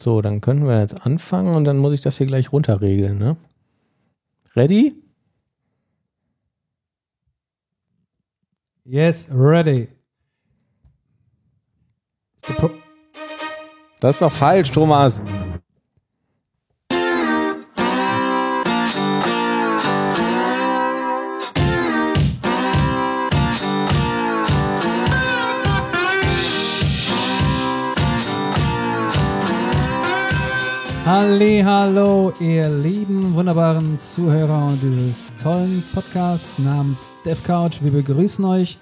So, dann können wir jetzt anfangen und dann muss ich das hier gleich runterregeln. Ne? Ready? Yes, ready. Das ist doch falsch, Thomas. Halli, hallo, ihr lieben, wunderbaren Zuhörer dieses tollen Podcasts namens DevCouch. Wir begrüßen euch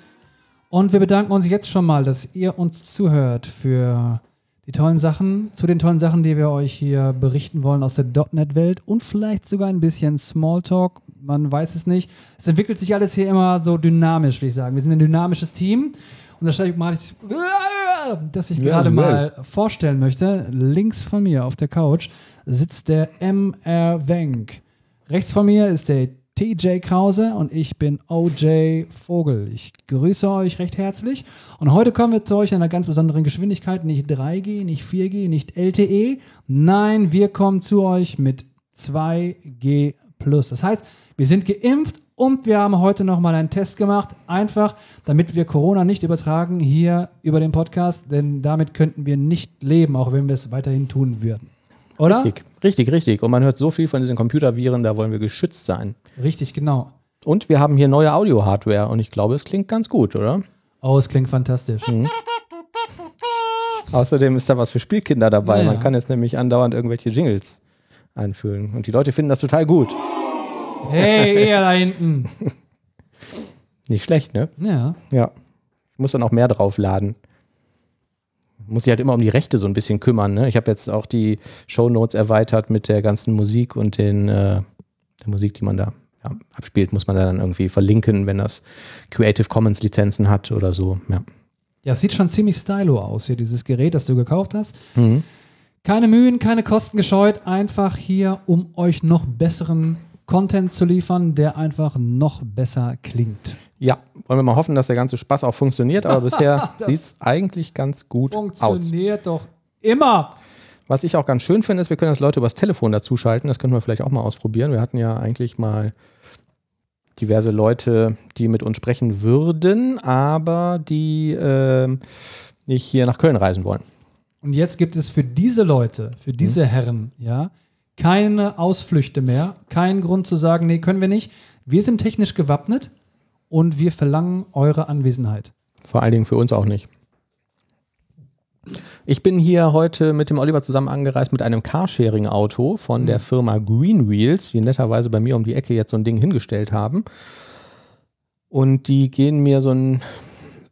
und wir bedanken uns jetzt schon mal, dass ihr uns zuhört für die tollen Sachen, zu den tollen Sachen, die wir euch hier berichten wollen aus der .NET-Welt und vielleicht sogar ein bisschen Smalltalk. Man weiß es nicht. Es entwickelt sich alles hier immer so dynamisch, würde ich sagen. Wir sind ein dynamisches Team und da stelle ich mal, das ich gerade mal vorstellen möchte. Links von mir auf der Couch sitzt der MR Wenk. Rechts von mir ist der TJ Krause und ich bin OJ Vogel. Ich grüße euch recht herzlich und heute kommen wir zu euch in einer ganz besonderen Geschwindigkeit. Nicht 3G, nicht 4G, nicht LTE. Nein, wir kommen zu euch mit 2G. Das heißt, wir sind geimpft und wir haben heute nochmal einen Test gemacht, einfach damit wir Corona nicht übertragen hier über den Podcast, denn damit könnten wir nicht leben, auch wenn wir es weiterhin tun würden. Oder? Richtig, richtig, richtig. Und man hört so viel von diesen Computerviren, da wollen wir geschützt sein. Richtig, genau. Und wir haben hier neue Audio-Hardware und ich glaube, es klingt ganz gut, oder? Oh, es klingt fantastisch. Mhm. Außerdem ist da was für Spielkinder dabei. Ja. Man kann jetzt nämlich andauernd irgendwelche Jingles einfüllen. Und die Leute finden das total gut. Hey, ihr da hinten. Nicht schlecht, ne? Ja. Ja. Ich muss dann auch mehr draufladen. Muss sich halt immer um die Rechte so ein bisschen kümmern. Ne? Ich habe jetzt auch die Show Notes erweitert mit der ganzen Musik und den, äh, der Musik, die man da ja, abspielt, muss man dann irgendwie verlinken, wenn das Creative Commons Lizenzen hat oder so. Ja. Ja, es sieht schon ziemlich stylo aus hier, dieses Gerät, das du gekauft hast. Mhm. Keine Mühen, keine Kosten gescheut, einfach hier, um euch noch besseren Content zu liefern, der einfach noch besser klingt. Ja, wollen wir mal hoffen, dass der ganze Spaß auch funktioniert, aber bisher sieht es eigentlich ganz gut funktioniert aus. Funktioniert doch immer. Was ich auch ganz schön finde, ist, wir können das Leute übers Telefon dazuschalten. Das können wir vielleicht auch mal ausprobieren. Wir hatten ja eigentlich mal diverse Leute, die mit uns sprechen würden, aber die äh, nicht hier nach Köln reisen wollen. Und jetzt gibt es für diese Leute, für diese mhm. Herren, ja, keine Ausflüchte mehr, keinen Grund zu sagen, nee, können wir nicht. Wir sind technisch gewappnet und wir verlangen eure Anwesenheit. Vor allen Dingen für uns auch nicht. Ich bin hier heute mit dem Oliver zusammen angereist mit einem Carsharing-Auto von mhm. der Firma Green Wheels, die netterweise bei mir um die Ecke jetzt so ein Ding hingestellt haben. Und die gehen mir so ein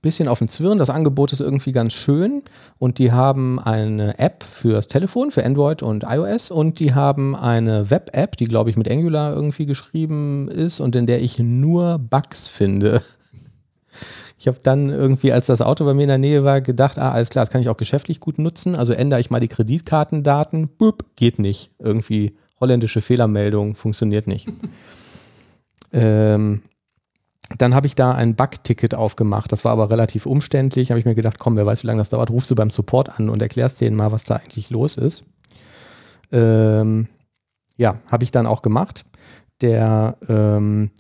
bisschen auf den Zwirn. Das Angebot ist irgendwie ganz schön und die haben eine App fürs Telefon, für Android und iOS und die haben eine Web-App, die glaube ich mit Angular irgendwie geschrieben ist und in der ich nur Bugs finde. Ich habe dann irgendwie, als das Auto bei mir in der Nähe war, gedacht, ah, alles klar, das kann ich auch geschäftlich gut nutzen. Also ändere ich mal die Kreditkartendaten. Boop, geht nicht. Irgendwie holländische Fehlermeldung, funktioniert nicht. ähm, dann habe ich da ein Bug-Ticket aufgemacht. Das war aber relativ umständlich. Habe ich mir gedacht, komm, wer weiß, wie lange das dauert, rufst du beim Support an und erklärst denen mal, was da eigentlich los ist. Ähm, ja, habe ich dann auch gemacht. Der ähm,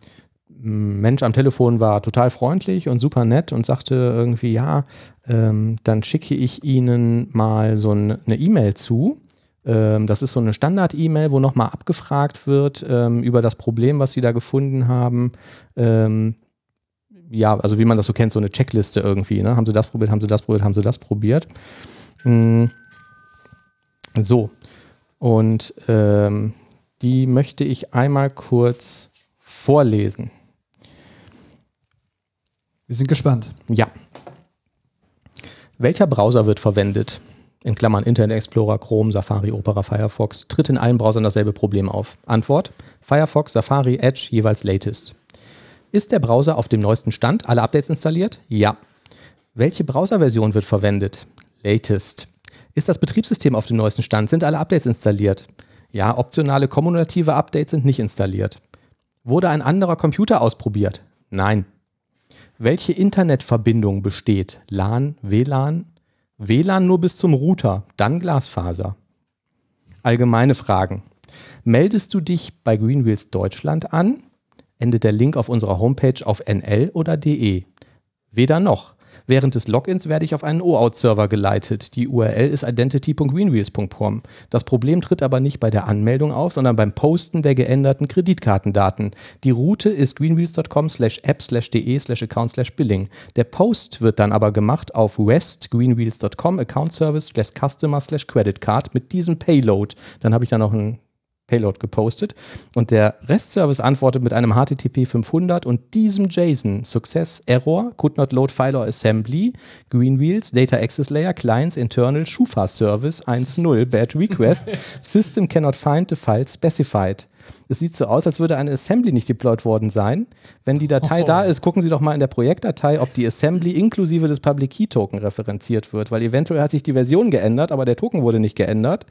Mensch am Telefon war total freundlich und super nett und sagte irgendwie, ja, ähm, dann schicke ich Ihnen mal so eine E-Mail zu. Ähm, das ist so eine Standard-E-Mail, wo nochmal abgefragt wird ähm, über das Problem, was Sie da gefunden haben. Ähm, ja, also wie man das so kennt, so eine Checkliste irgendwie. Ne? Haben Sie das probiert, haben Sie das probiert, haben Sie das probiert. Mhm. So. Und ähm, die möchte ich einmal kurz vorlesen. Wir sind gespannt. Ja. Welcher Browser wird verwendet? In Klammern Internet Explorer, Chrome, Safari, Opera, Firefox, tritt in allen Browsern dasselbe Problem auf. Antwort: Firefox, Safari, Edge jeweils latest. Ist der Browser auf dem neuesten Stand? Alle Updates installiert? Ja. Welche Browserversion wird verwendet? Latest. Ist das Betriebssystem auf dem neuesten Stand? Sind alle Updates installiert? Ja, optionale kommutative Updates sind nicht installiert. Wurde ein anderer Computer ausprobiert? Nein. Welche Internetverbindung besteht? LAN, WLAN, WLAN nur bis zum Router, dann Glasfaser. allgemeine Fragen. Meldest du dich bei Greenwheels Deutschland an? Endet der Link auf unserer Homepage auf nl oder de? Weder noch. Während des Logins werde ich auf einen OAuth-Server geleitet. Die URL ist identity.greenwheels.com. Das Problem tritt aber nicht bei der Anmeldung auf, sondern beim Posten der geänderten Kreditkartendaten. Die Route ist greenwheels.com slash app slash de slash account slash billing. Der Post wird dann aber gemacht auf westgreenwheels.com account service slash customer slash credit card mit diesem Payload. Dann habe ich da noch ein Payload gepostet und der REST-Service antwortet mit einem HTTP 500 und diesem JSON Success Error could not load file or assembly Greenwheels Data Access Layer Clients Internal Schufa Service 1.0 Bad Request System cannot find the file specified. Es sieht so aus, als würde eine Assembly nicht deployed worden sein. Wenn die Datei oh. da ist, gucken Sie doch mal in der Projektdatei, ob die Assembly inklusive des Public Key Token referenziert wird, weil eventuell hat sich die Version geändert, aber der Token wurde nicht geändert.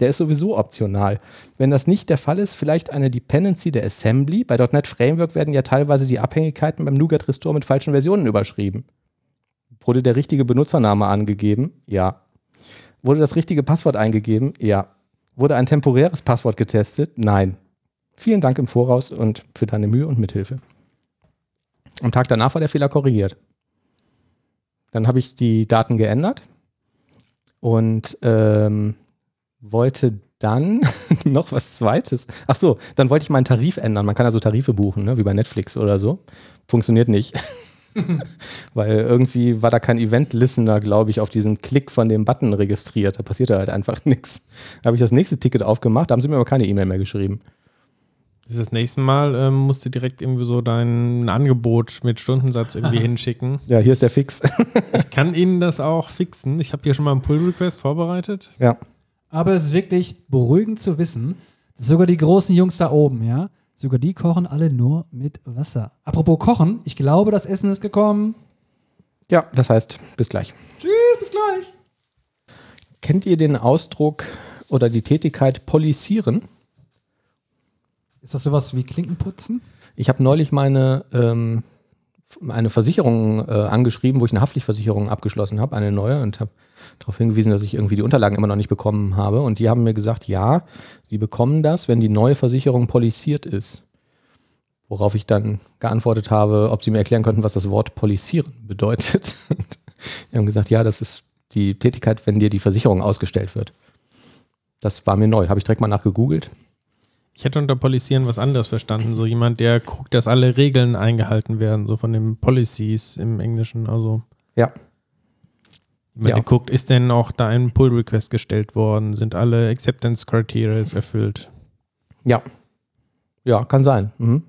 Der ist sowieso optional. Wenn das nicht der Fall ist, vielleicht eine Dependency der Assembly. Bei .NET Framework werden ja teilweise die Abhängigkeiten beim NuGet Restore mit falschen Versionen überschrieben. Wurde der richtige Benutzername angegeben? Ja. Wurde das richtige Passwort eingegeben? Ja. Wurde ein temporäres Passwort getestet? Nein. Vielen Dank im Voraus und für deine Mühe und Mithilfe. Am Tag danach war der Fehler korrigiert. Dann habe ich die Daten geändert und ähm, wollte dann noch was Zweites. Ach so, dann wollte ich meinen Tarif ändern. Man kann also Tarife buchen, ne? wie bei Netflix oder so. Funktioniert nicht. Weil irgendwie war da kein Event-Listener, glaube ich, auf diesem Klick von dem Button registriert. Da passierte halt einfach nichts. Da habe ich das nächste Ticket aufgemacht, da haben sie mir aber keine E-Mail mehr geschrieben. Das nächste Mal ähm, musst du direkt irgendwie so dein Angebot mit Stundensatz irgendwie hinschicken. Ja, hier ist der Fix. ich kann Ihnen das auch fixen. Ich habe hier schon mal einen Pull-Request vorbereitet. Ja. Aber es ist wirklich beruhigend zu wissen, dass sogar die großen Jungs da oben, ja, sogar die kochen alle nur mit Wasser. Apropos Kochen, ich glaube, das Essen ist gekommen. Ja, das heißt, bis gleich. Tschüss, bis gleich. Kennt ihr den Ausdruck oder die Tätigkeit polisieren? Ist das sowas wie Klinkenputzen? Ich habe neulich meine ähm, eine Versicherung äh, angeschrieben, wo ich eine Haftpflichtversicherung abgeschlossen habe, eine neue, und habe darauf hingewiesen, dass ich irgendwie die Unterlagen immer noch nicht bekommen habe. Und die haben mir gesagt, ja, sie bekommen das, wenn die neue Versicherung polisiert ist. Worauf ich dann geantwortet habe, ob sie mir erklären könnten, was das Wort polisieren bedeutet. die haben gesagt, ja, das ist die Tätigkeit, wenn dir die Versicherung ausgestellt wird. Das war mir neu. Habe ich direkt mal nachgegoogelt. Ich hätte unter Polisieren was anderes verstanden. So jemand, der guckt, dass alle Regeln eingehalten werden, so von den Policies im Englischen. Also. Ja. Jemand, ja. der guckt, ist denn auch da ein Pull-Request gestellt worden? Sind alle Acceptance Criteria erfüllt? Ja. Ja, kann sein. Mhm.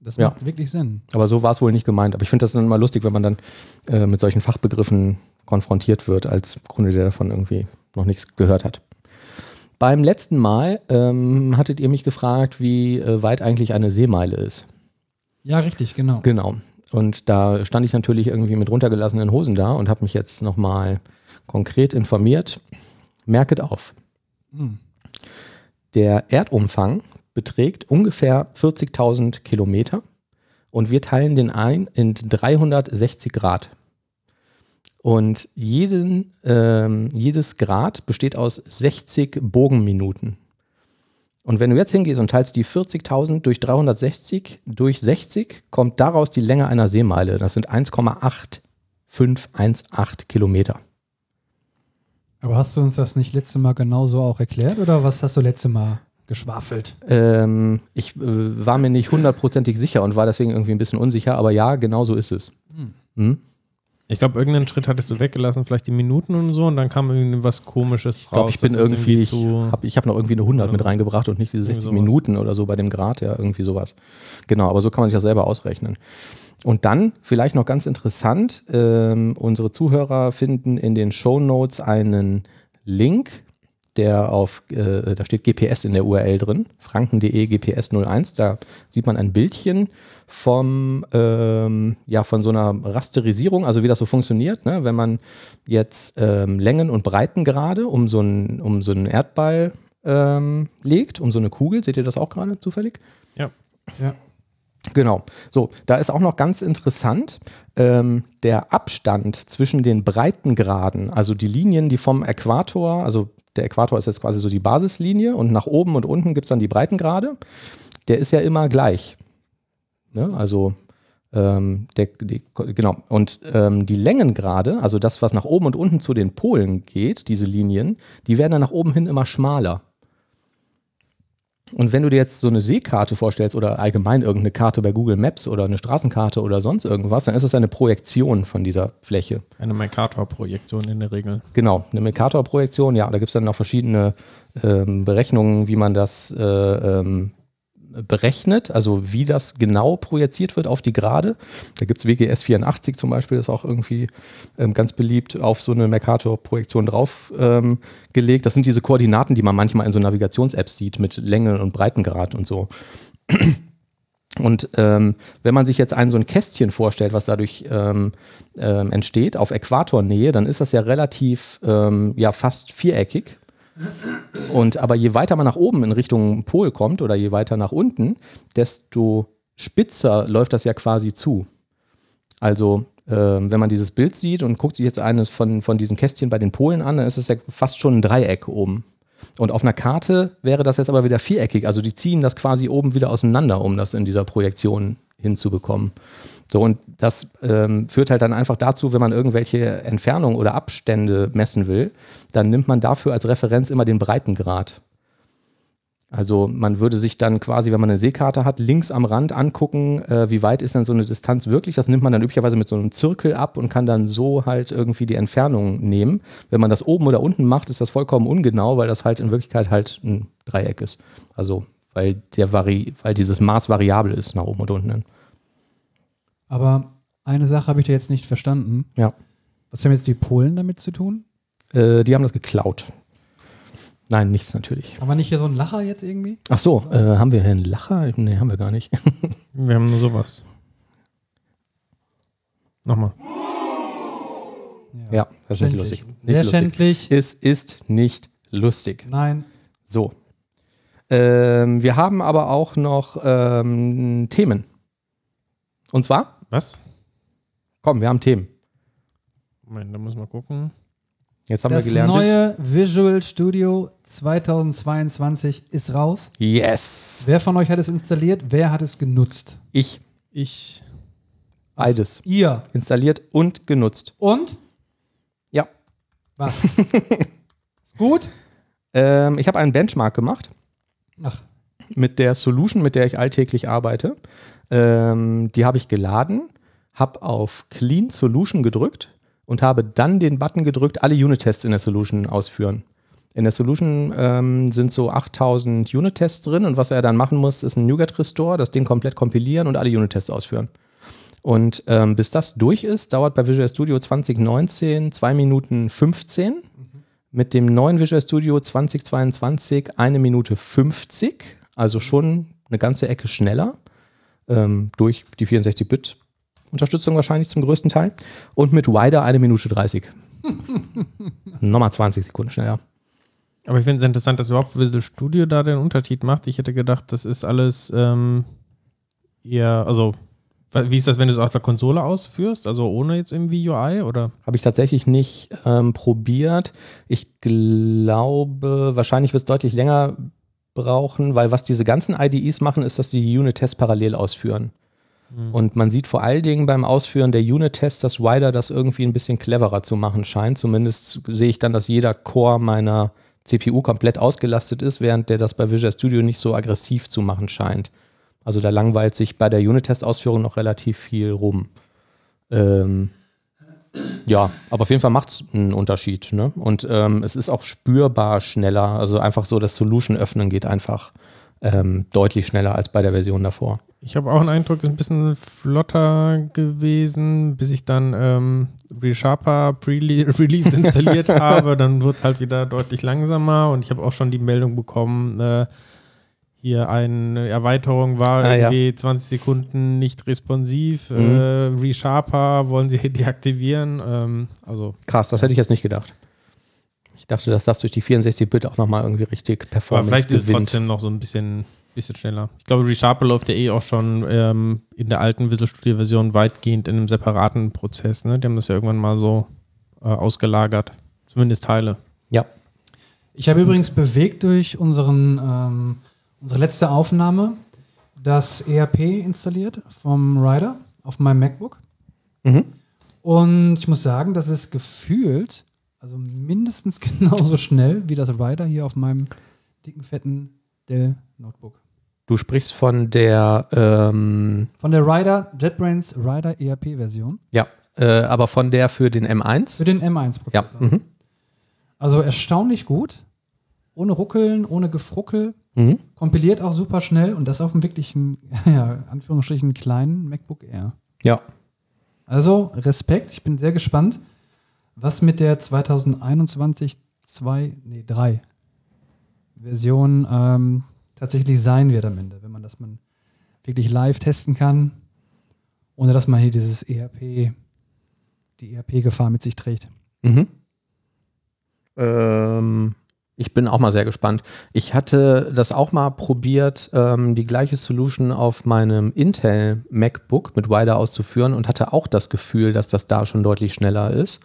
Das macht ja. wirklich Sinn. Aber so war es wohl nicht gemeint. Aber ich finde das dann immer lustig, wenn man dann äh, mit solchen Fachbegriffen konfrontiert wird, als Kunde, der davon irgendwie noch nichts gehört hat. Beim letzten Mal ähm, hattet ihr mich gefragt, wie äh, weit eigentlich eine Seemeile ist. Ja, richtig, genau. Genau. Und da stand ich natürlich irgendwie mit runtergelassenen Hosen da und habe mich jetzt nochmal konkret informiert. Merket auf. Hm. Der Erdumfang beträgt ungefähr 40.000 Kilometer und wir teilen den ein in 360 Grad. Und jeden, ähm, jedes Grad besteht aus 60 Bogenminuten. Und wenn du jetzt hingehst und teilst die 40.000 durch 360 durch 60, kommt daraus die Länge einer Seemeile. Das sind 1,8518 Kilometer. Aber hast du uns das nicht letzte Mal genauso auch erklärt oder was hast du letzte Mal geschwafelt? Ähm, ich äh, war mir nicht hundertprozentig sicher und war deswegen irgendwie ein bisschen unsicher, aber ja, genau so ist es. Hm. Hm? Ich glaube, irgendeinen Schritt hattest du weggelassen, vielleicht die Minuten und so, und dann kam irgendwie was Komisches ich glaub, raus. Ich bin irgendwie, irgendwie ich habe ich hab noch irgendwie eine 100 mit reingebracht und nicht diese 60 Minuten oder so bei dem Grad, ja, irgendwie sowas. Genau, aber so kann man sich das selber ausrechnen. Und dann, vielleicht noch ganz interessant, ähm, unsere Zuhörer finden in den Show Notes einen Link der auf, äh, da steht GPS in der URL drin, franken.de GPS 01. Da sieht man ein Bildchen vom, ähm, ja, von so einer Rasterisierung, also wie das so funktioniert, ne? wenn man jetzt ähm, Längen und Breitengrade um so einen, um so einen Erdball ähm, legt, um so eine Kugel. Seht ihr das auch gerade zufällig? Ja. Ja. Genau. So, da ist auch noch ganz interessant ähm, der Abstand zwischen den Breitengraden, also die Linien, die vom Äquator, also der Äquator ist jetzt quasi so die Basislinie und nach oben und unten gibt es dann die Breitengrade, der ist ja immer gleich. Ne? Also ähm, der, die, genau. Und ähm, die Längengrade, also das, was nach oben und unten zu den Polen geht, diese Linien, die werden dann nach oben hin immer schmaler. Und wenn du dir jetzt so eine Seekarte vorstellst oder allgemein irgendeine Karte bei Google Maps oder eine Straßenkarte oder sonst irgendwas, dann ist das eine Projektion von dieser Fläche. Eine Mercator-Projektion in der Regel. Genau, eine Mercator-Projektion, ja, da gibt es dann noch verschiedene ähm, Berechnungen, wie man das äh, ähm, berechnet, also wie das genau projiziert wird auf die Gerade. Da gibt es WGS 84 zum Beispiel, das ist auch irgendwie ähm, ganz beliebt auf so eine Mercator-Projektion draufgelegt. Ähm, das sind diese Koordinaten, die man manchmal in so Navigations-Apps sieht mit Länge und Breitengrad und so. Und ähm, wenn man sich jetzt ein so ein Kästchen vorstellt, was dadurch ähm, ähm, entsteht, auf Äquatornähe, dann ist das ja relativ, ähm, ja fast viereckig. Und aber je weiter man nach oben in Richtung Pol kommt oder je weiter nach unten, desto spitzer läuft das ja quasi zu. Also äh, wenn man dieses Bild sieht und guckt sich jetzt eines von, von diesen Kästchen bei den Polen an, dann ist es ja fast schon ein Dreieck oben. Und auf einer Karte wäre das jetzt aber wieder viereckig. Also die ziehen das quasi oben wieder auseinander, um das in dieser Projektion hinzubekommen. So, und das ähm, führt halt dann einfach dazu, wenn man irgendwelche Entfernungen oder Abstände messen will, dann nimmt man dafür als Referenz immer den Breitengrad. Also man würde sich dann quasi, wenn man eine Seekarte hat, links am Rand angucken, äh, wie weit ist denn so eine Distanz wirklich. Das nimmt man dann üblicherweise mit so einem Zirkel ab und kann dann so halt irgendwie die Entfernung nehmen. Wenn man das oben oder unten macht, ist das vollkommen ungenau, weil das halt in Wirklichkeit halt ein Dreieck ist. Also weil, der Vari weil dieses Maß variabel ist nach oben und unten. Aber eine Sache habe ich da jetzt nicht verstanden. Ja. Was haben jetzt die Polen damit zu tun? Äh, die haben das geklaut. Nein, nichts natürlich. Haben wir nicht hier so einen Lacher jetzt irgendwie? Ach so, äh, haben wir hier einen Lacher? Nee, haben wir gar nicht. wir haben nur sowas. Nochmal. Ja, ja das ist nicht lustig. Nicht Sehr lustig. schändlich. Es ist nicht lustig. Nein. So. Ähm, wir haben aber auch noch ähm, Themen. Und zwar? Was? Komm, wir haben Themen. Moment, da muss man gucken. Jetzt haben das wir gelernt. Das neue Visual Studio 2022 ist raus. Yes. Wer von euch hat es installiert? Wer hat es genutzt? Ich. Ich. Beides. Ihr. Installiert und genutzt. Und? Ja. Was? ist gut? Ähm, ich habe einen Benchmark gemacht. Ach. Mit der Solution, mit der ich alltäglich arbeite. Ähm, die habe ich geladen, habe auf Clean Solution gedrückt und habe dann den Button gedrückt, alle Unit-Tests in der Solution ausführen. In der Solution ähm, sind so 8000 Unit-Tests drin und was er dann machen muss, ist ein NuGet-Restore, das Ding komplett kompilieren und alle Unit-Tests ausführen. Und ähm, bis das durch ist, dauert bei Visual Studio 2019 2 Minuten 15. Mhm. Mit dem neuen Visual Studio 2022 eine Minute 50, also schon eine ganze Ecke schneller ähm, durch die 64-Bit Unterstützung wahrscheinlich zum größten Teil. Und mit Wider eine Minute 30. Nochmal 20 Sekunden schneller. Aber ich finde es interessant, dass überhaupt Visual Studio da den Unterschied macht. Ich hätte gedacht, das ist alles ähm, eher, also wie ist das, wenn du es aus der Konsole ausführst, also ohne jetzt irgendwie UI oder? Habe ich tatsächlich nicht ähm, probiert. Ich glaube, wahrscheinlich wird es deutlich länger brauchen, weil was diese ganzen IDEs machen, ist, dass die Unit-Tests parallel ausführen. Mhm. Und man sieht vor allen Dingen beim Ausführen der Unit-Tests, dass Wider das irgendwie ein bisschen cleverer zu machen scheint. Zumindest sehe ich dann, dass jeder Core meiner CPU komplett ausgelastet ist, während der das bei Visual Studio nicht so aggressiv zu machen scheint. Also da langweilt sich bei der Unit-Test-Ausführung noch relativ viel rum. Ähm, ja, aber auf jeden Fall macht es einen Unterschied. Ne? Und ähm, es ist auch spürbar schneller. Also einfach so, das Solution öffnen geht einfach ähm, deutlich schneller als bei der Version davor. Ich habe auch einen Eindruck, es ist ein bisschen flotter gewesen, bis ich dann ähm, ReSharper Pre-Release installiert habe. Dann wurde es halt wieder deutlich langsamer und ich habe auch schon die Meldung bekommen, äh, hier eine Erweiterung war ah, irgendwie ja. 20 Sekunden nicht responsiv. Mhm. Äh, ReSharper wollen sie deaktivieren. Ähm, also Krass, das hätte ich jetzt nicht gedacht. Ich dachte, dass das durch die 64-Bit auch nochmal irgendwie richtig Performance Aber vielleicht gewinnt. ist es trotzdem noch so ein bisschen, bisschen schneller. Ich glaube, ReSharper läuft ja eh auch schon ähm, in der alten Visual Studio Version weitgehend in einem separaten Prozess. Ne? Die haben das ja irgendwann mal so äh, ausgelagert. Zumindest Teile. Ja. Ich habe übrigens bewegt durch unseren, ähm, unsere letzte Aufnahme das ERP installiert vom Rider auf meinem MacBook. Mhm. Und ich muss sagen, das ist gefühlt, also mindestens genauso schnell wie das Rider hier auf meinem dicken, fetten Dell Notebook. Du sprichst von der, ähm, Von der Rider, JetBrains Rider ERP-Version ja, äh, aber von der für den M1. für den Ja. M1-Prozessor. Mhm. Also erstaunlich gut, ohne Ruckeln, ohne Gefruckel, Mhm. kompiliert auch super schnell und das auf einem wirklichen, ja, Anführungsstrichen kleinen MacBook Air. Ja. Also Respekt, ich bin sehr gespannt, was mit der 2021 2, nee, 3 Version ähm, tatsächlich sein wird am Ende, wenn man das man wirklich live testen kann, ohne dass man hier dieses ERP, die ERP-Gefahr mit sich trägt. Mhm. Ähm, ich bin auch mal sehr gespannt. Ich hatte das auch mal probiert, ähm, die gleiche Solution auf meinem Intel MacBook mit Wider auszuführen und hatte auch das Gefühl, dass das da schon deutlich schneller ist.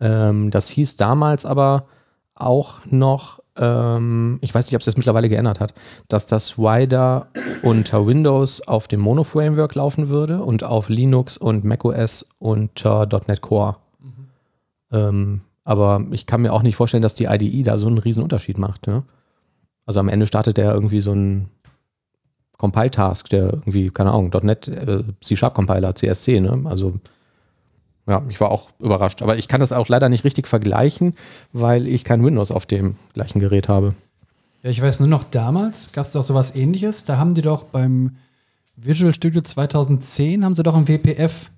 Ähm, das hieß damals aber auch noch, ähm, ich weiß nicht, ob es das mittlerweile geändert hat, dass das Wider unter Windows auf dem Mono-Framework laufen würde und auf Linux und macOS unter .NET Core. Ähm, aber ich kann mir auch nicht vorstellen, dass die IDE da so einen riesen Unterschied macht. Ne? Also am Ende startet der irgendwie so ein Compile-Task, der irgendwie, keine Ahnung, .NET, äh, C-Sharp-Compiler, CSC, ne? Also ja, ich war auch überrascht. Aber ich kann das auch leider nicht richtig vergleichen, weil ich kein Windows auf dem gleichen Gerät habe. Ja, ich weiß nur noch, damals gab es doch sowas ähnliches. Da haben die doch beim Visual Studio 2010 haben sie doch einen WPF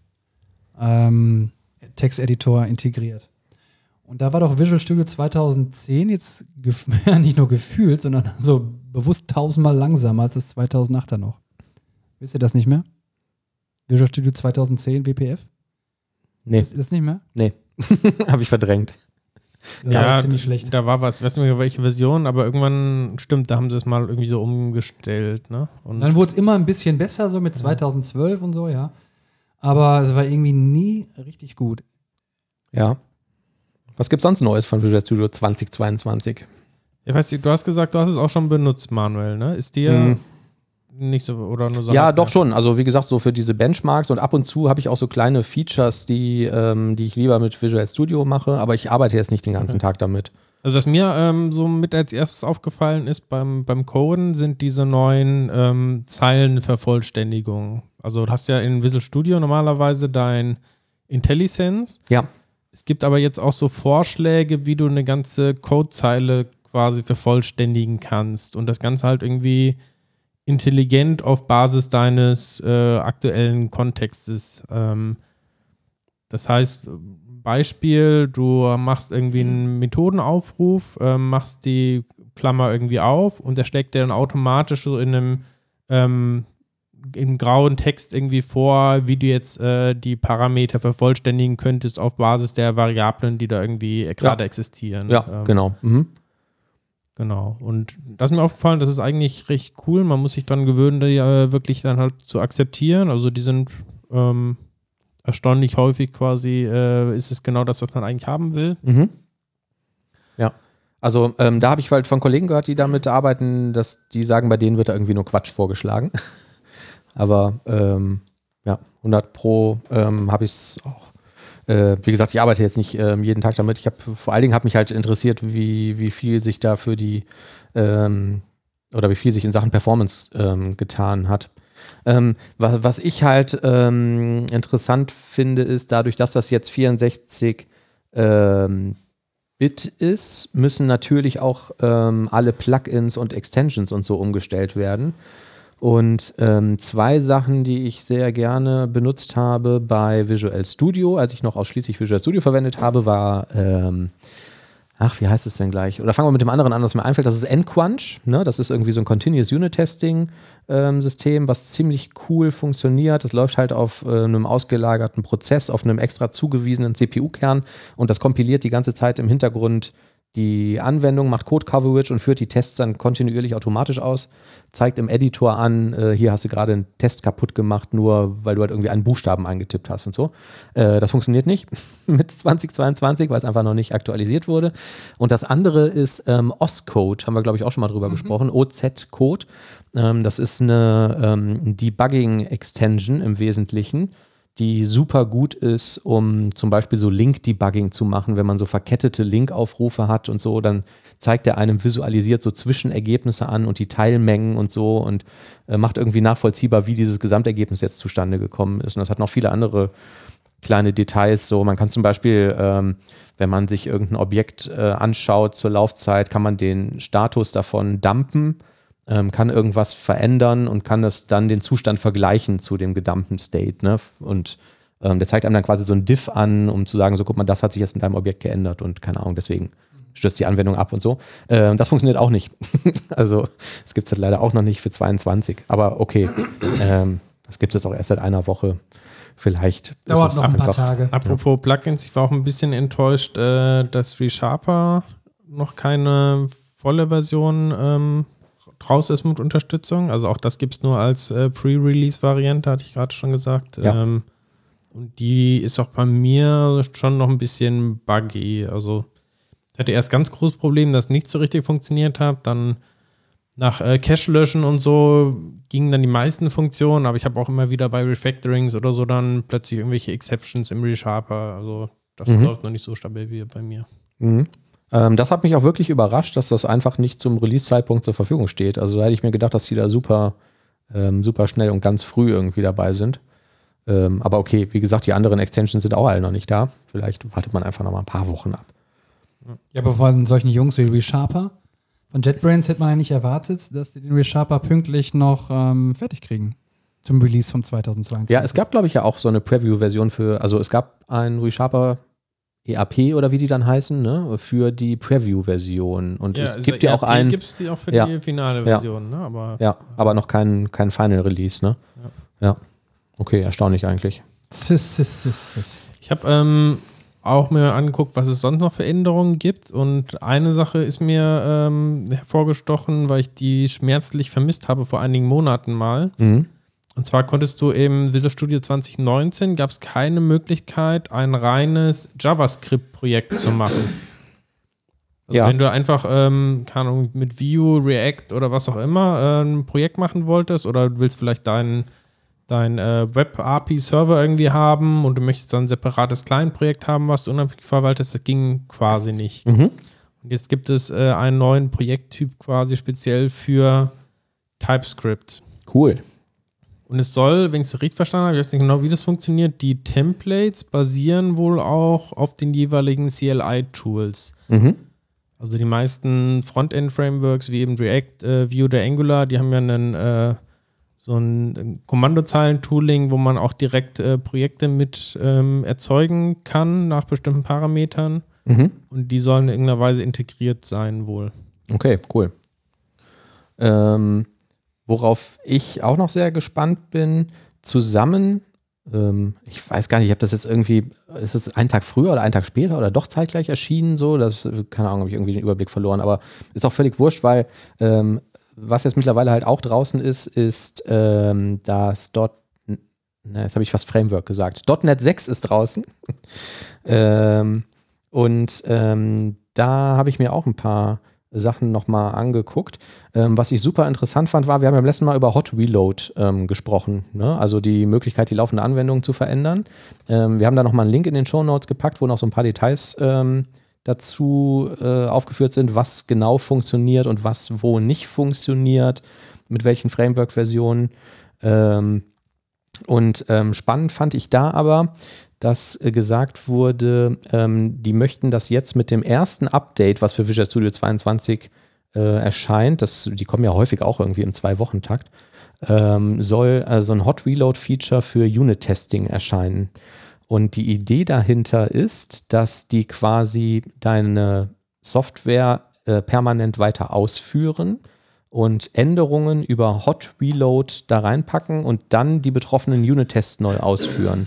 ähm, Texteditor integriert. Und da war doch Visual Studio 2010 jetzt ja, nicht nur gefühlt, sondern so bewusst tausendmal langsamer als das 2008er noch. Wisst ihr das nicht mehr? Visual Studio 2010 WPF? Nee, Wisst ihr das nicht mehr? nee. habe ich verdrängt. Das war ziemlich schlecht. Da war was, ich weiß nicht mehr welche Version, aber irgendwann stimmt, da haben sie es mal irgendwie so umgestellt, ne? Und dann wurde es immer ein bisschen besser, so mit 2012 und so, ja. Aber es war irgendwie nie richtig gut. Ja. Was gibt's sonst Neues von Visual Studio 2022? ich weiß nicht, du hast gesagt, du hast es auch schon benutzt, Manuel, ne? Ist dir Mhm. nicht so oder nur so? Ja, doch schon. Also wie gesagt, so für diese Benchmarks und ab und zu habe ich auch so kleine Features, die, ähm, die ich lieber mit Visual Studio mache, aber ich arbeite jetzt nicht den ganzen Okay. Tag damit. Also was mir ähm, so mit als erstes aufgefallen ist beim, beim Coden, sind diese neuen ähm, Zeilenvervollständigungen. Also du hast ja in Visual Studio normalerweise dein IntelliSense. Ja. Es gibt aber jetzt auch so Vorschläge, wie du eine ganze Codezeile quasi vervollständigen kannst und das Ganze halt irgendwie intelligent auf Basis deines äh, aktuellen Kontextes. Ähm, das heißt, Beispiel, du machst irgendwie einen Methodenaufruf, ähm, machst die Klammer irgendwie auf und der schlägt dir dann automatisch so in einem ähm, im grauen Text irgendwie vor, wie du jetzt äh, die Parameter vervollständigen könntest auf Basis der Variablen, die da irgendwie äh, gerade existieren. Ja, Ähm, genau. Mhm. Genau. Und das ist mir aufgefallen, das ist eigentlich recht cool. Man muss sich dran gewöhnen, die äh, wirklich dann halt zu akzeptieren. Also die sind ähm, erstaunlich häufig quasi, äh, ist es genau das, was man eigentlich haben will. Mhm. Ja. Also ähm, da habe ich halt von Kollegen gehört, die damit arbeiten, dass die sagen, bei denen wird da irgendwie nur Quatsch vorgeschlagen. Aber ähm, ja, 100 Pro ähm, habe ich es auch. Äh, wie gesagt, ich arbeite jetzt nicht ähm, jeden Tag damit. Ich habe vor allen Dingen hat mich halt interessiert, wie, wie viel sich da für die ähm, oder wie viel sich in Sachen Performance ähm, getan hat. Ähm, was, was ich halt ähm, interessant finde, ist dadurch, dass das jetzt 64 ähm, Bit ist, müssen natürlich auch ähm, alle Plugins und Extensions und so umgestellt werden. Und ähm, zwei Sachen, die ich sehr gerne benutzt habe bei Visual Studio, als ich noch ausschließlich Visual Studio verwendet habe, war, ähm, ach, wie heißt es denn gleich? Oder fangen wir mit dem anderen an, was mir einfällt. Das ist Nquench. Ne? Das ist irgendwie so ein Continuous Unit Testing ähm, System, was ziemlich cool funktioniert. Das läuft halt auf äh, einem ausgelagerten Prozess, auf einem extra zugewiesenen CPU-Kern und das kompiliert die ganze Zeit im Hintergrund die Anwendung, macht Code Coverage und führt die Tests dann kontinuierlich automatisch aus, zeigt im Editor an, äh, hier hast du gerade einen Test kaputt gemacht, nur weil du halt irgendwie einen Buchstaben eingetippt hast und so. Äh, das funktioniert nicht mit 2022, weil es einfach noch nicht aktualisiert wurde. Und das andere ist ähm, OS-Code, haben wir glaube ich auch schon mal drüber mhm. gesprochen, OZ-Code. Ähm, das ist eine ähm, Debugging-Extension im Wesentlichen die super gut ist, um zum Beispiel so Link-Debugging zu machen. Wenn man so verkettete Link-Aufrufe hat und so, dann zeigt er einem visualisiert so Zwischenergebnisse an und die Teilmengen und so und äh, macht irgendwie nachvollziehbar, wie dieses Gesamtergebnis jetzt zustande gekommen ist. Und das hat noch viele andere kleine Details. So, man kann zum Beispiel, ähm, wenn man sich irgendein Objekt äh, anschaut zur Laufzeit, kann man den Status davon dumpen ähm, kann irgendwas verändern und kann das dann den Zustand vergleichen zu dem gedampten State. Ne? Und ähm, der zeigt einem dann quasi so ein Diff an, um zu sagen, so guck mal, das hat sich jetzt in deinem Objekt geändert und keine Ahnung, deswegen stürzt die Anwendung ab und so. Ähm, das funktioniert auch nicht. also es gibt es halt leider auch noch nicht für 22. Aber okay, ähm, das gibt es auch erst seit einer Woche. Vielleicht dauert noch ein paar Tage. Apropos ja. Plugins, ich war auch ein bisschen enttäuscht, äh, dass ReSharper noch keine volle Version ähm, raus ist mit Unterstützung. Also auch das gibt es nur als äh, Pre-Release-Variante, hatte ich gerade schon gesagt. Ja. Ähm, und die ist auch bei mir schon noch ein bisschen buggy. Also ich hatte erst ganz großes Problem, dass nicht so richtig funktioniert hat. Dann nach äh, Cache löschen und so gingen dann die meisten Funktionen, aber ich habe auch immer wieder bei Refactorings oder so dann plötzlich irgendwelche Exceptions im ReSharper. Also das mhm. läuft noch nicht so stabil wie bei mir. Mhm. Ähm, das hat mich auch wirklich überrascht, dass das einfach nicht zum Release-Zeitpunkt zur Verfügung steht. Also da hätte ich mir gedacht, dass die da super, ähm, super schnell und ganz früh irgendwie dabei sind. Ähm, aber okay, wie gesagt, die anderen Extensions sind auch alle noch nicht da. Vielleicht wartet man einfach noch mal ein paar Wochen ab. Ja, aber von solchen Jungs wie ReSharper, von JetBrains hätte man ja nicht erwartet, dass die den ReSharper pünktlich noch ähm, fertig kriegen zum Release von 2022. Ja, es gab, glaube ich, ja auch so eine Preview-Version für, also es gab einen ReSharper EAP oder wie die dann heißen, ne, für die Preview-Version. Und ja, es gibt ja auch e einen. Gibt es die auch für ja, die finale Version, ja, ne? Aber, ja, aber noch kein, kein Final Release, ne? Ja. ja. Okay, erstaunlich eigentlich. Ich habe ähm, auch mir angeguckt, was es sonst noch für Änderungen gibt. Und eine Sache ist mir ähm, hervorgestochen, weil ich die schmerzlich vermisst habe vor einigen Monaten mal. Mhm. Und zwar konntest du im Visual Studio 2019 gab es keine Möglichkeit, ein reines JavaScript-Projekt zu machen. Also ja. wenn du einfach, ähm, keine Ahnung, mit Vue, React oder was auch immer äh, ein Projekt machen wolltest oder du willst vielleicht dein, dein äh, Web-API-Server irgendwie haben und du möchtest dann ein separates Client-Projekt haben, was du unabhängig verwaltest, das ging quasi nicht. Mhm. Und jetzt gibt es äh, einen neuen Projekttyp quasi speziell für TypeScript. Cool. Und es soll, wenn ich es richtig verstanden habe, ich weiß nicht genau, wie das funktioniert, die Templates basieren wohl auch auf den jeweiligen CLI-Tools. Mhm. Also die meisten Frontend-Frameworks wie eben React, äh, Vue oder Angular, die haben ja einen, äh, so ein Kommandozeilen-Tooling, wo man auch direkt äh, Projekte mit ähm, erzeugen kann nach bestimmten Parametern. Mhm. Und die sollen in irgendeiner Weise integriert sein wohl. Okay, cool. Ähm, Worauf ich auch noch sehr gespannt bin, zusammen, ähm, ich weiß gar nicht, ich habe das jetzt irgendwie, ist es ein Tag früher oder ein Tag später oder doch zeitgleich erschienen, so, das, keine Ahnung, habe ich irgendwie den Überblick verloren, aber ist auch völlig wurscht, weil ähm, was jetzt mittlerweile halt auch draußen ist, ist ähm, das dort, na, jetzt habe ich fast Framework gesagt. .NET 6 ist draußen. ähm, und ähm, da habe ich mir auch ein paar Sachen nochmal angeguckt. Ähm, was ich super interessant fand, war, wir haben ja beim letzten Mal über Hot Reload ähm, gesprochen, ne? also die Möglichkeit, die laufende Anwendung zu verändern. Ähm, wir haben da nochmal einen Link in den Show Notes gepackt, wo noch so ein paar Details ähm, dazu äh, aufgeführt sind, was genau funktioniert und was wo nicht funktioniert, mit welchen Framework-Versionen. Ähm, und ähm, spannend fand ich da aber, dass äh, gesagt wurde, ähm, die möchten das jetzt mit dem ersten Update, was für Visual Studio 22 äh, erscheint, das, die kommen ja häufig auch irgendwie im Zwei-Wochen-Takt, ähm, soll also ein Hot Reload-Feature für Unit-Testing erscheinen. Und die Idee dahinter ist, dass die quasi deine Software äh, permanent weiter ausführen und Änderungen über Hot Reload da reinpacken und dann die betroffenen Unit-Tests neu ausführen.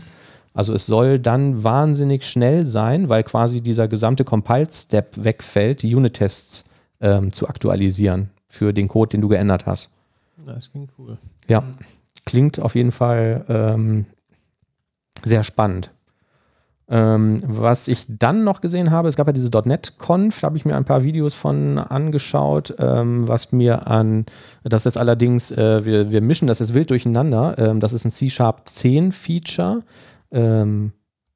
Also es soll dann wahnsinnig schnell sein, weil quasi dieser gesamte Compile-Step wegfällt, die Unit-Tests ähm, zu aktualisieren für den Code, den du geändert hast. Das klingt cool. Ja, klingt auf jeden Fall ähm, sehr spannend. Ähm, was ich dann noch gesehen habe, es gab ja diese .NET-Conf, da habe ich mir ein paar Videos von angeschaut, ähm, was mir an, das jetzt allerdings, äh, wir, wir mischen das jetzt wild durcheinander, ähm, das ist ein C-Sharp 10 Feature, ähm,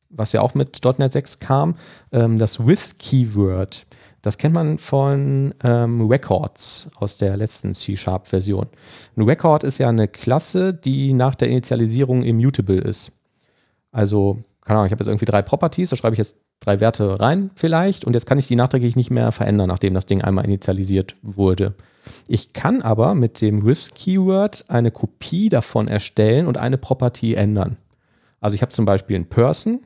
was ja auch mit .NET 6 kam, ähm, das With-Keyword. Das kennt man von ähm, Records aus der letzten C-Sharp-Version. Ein Record ist ja eine Klasse, die nach der Initialisierung immutable ist. Also keine Ahnung, ich habe jetzt irgendwie drei Properties, da schreibe ich jetzt drei Werte rein vielleicht und jetzt kann ich die nachträglich nicht mehr verändern, nachdem das Ding einmal initialisiert wurde. Ich kann aber mit dem With-Keyword eine Kopie davon erstellen und eine Property ändern. Also ich habe zum Beispiel ein Person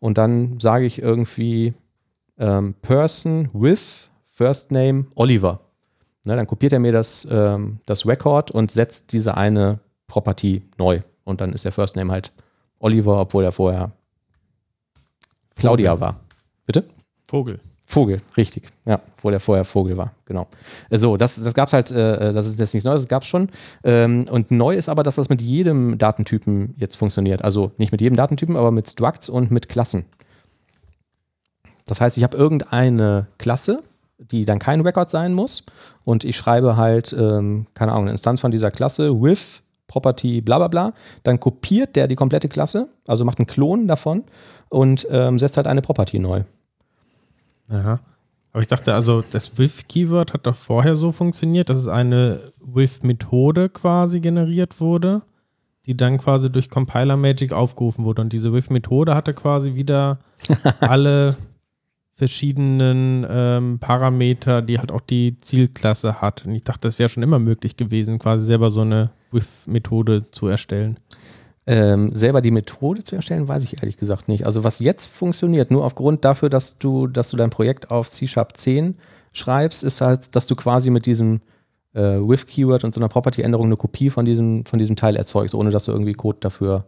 und dann sage ich irgendwie ähm, Person with First Name Oliver. Ne, dann kopiert er mir das, ähm, das Record und setzt diese eine Property neu. Und dann ist der First Name halt Oliver, obwohl er vorher Claudia war. Bitte? Vogel. Vogel, richtig. Ja, wo der vorher Vogel war, genau. So, das, das gab es halt, äh, das ist jetzt nichts Neues, das gab es schon. Ähm, und neu ist aber, dass das mit jedem Datentypen jetzt funktioniert. Also nicht mit jedem Datentypen, aber mit Structs und mit Klassen. Das heißt, ich habe irgendeine Klasse, die dann kein Record sein muss. Und ich schreibe halt, ähm, keine Ahnung, eine Instanz von dieser Klasse with Property bla bla bla. Dann kopiert der die komplette Klasse, also macht einen Klon davon und ähm, setzt halt eine Property neu. Aha. Aber ich dachte, also das with-Keyword hat doch vorher so funktioniert, dass es eine with-Methode quasi generiert wurde, die dann quasi durch Compiler Magic aufgerufen wurde. Und diese with-Methode hatte quasi wieder alle verschiedenen ähm, Parameter, die halt auch die Zielklasse hat. Und ich dachte, das wäre schon immer möglich gewesen, quasi selber so eine with-Methode zu erstellen. Ähm, selber die Methode zu erstellen, weiß ich ehrlich gesagt nicht. Also was jetzt funktioniert, nur aufgrund dafür, dass du, dass du dein Projekt auf C-Sharp 10 schreibst, ist halt, dass du quasi mit diesem äh, with-Keyword und so einer Property-Änderung eine Kopie von diesem, von diesem Teil erzeugst, ohne dass du irgendwie Code dafür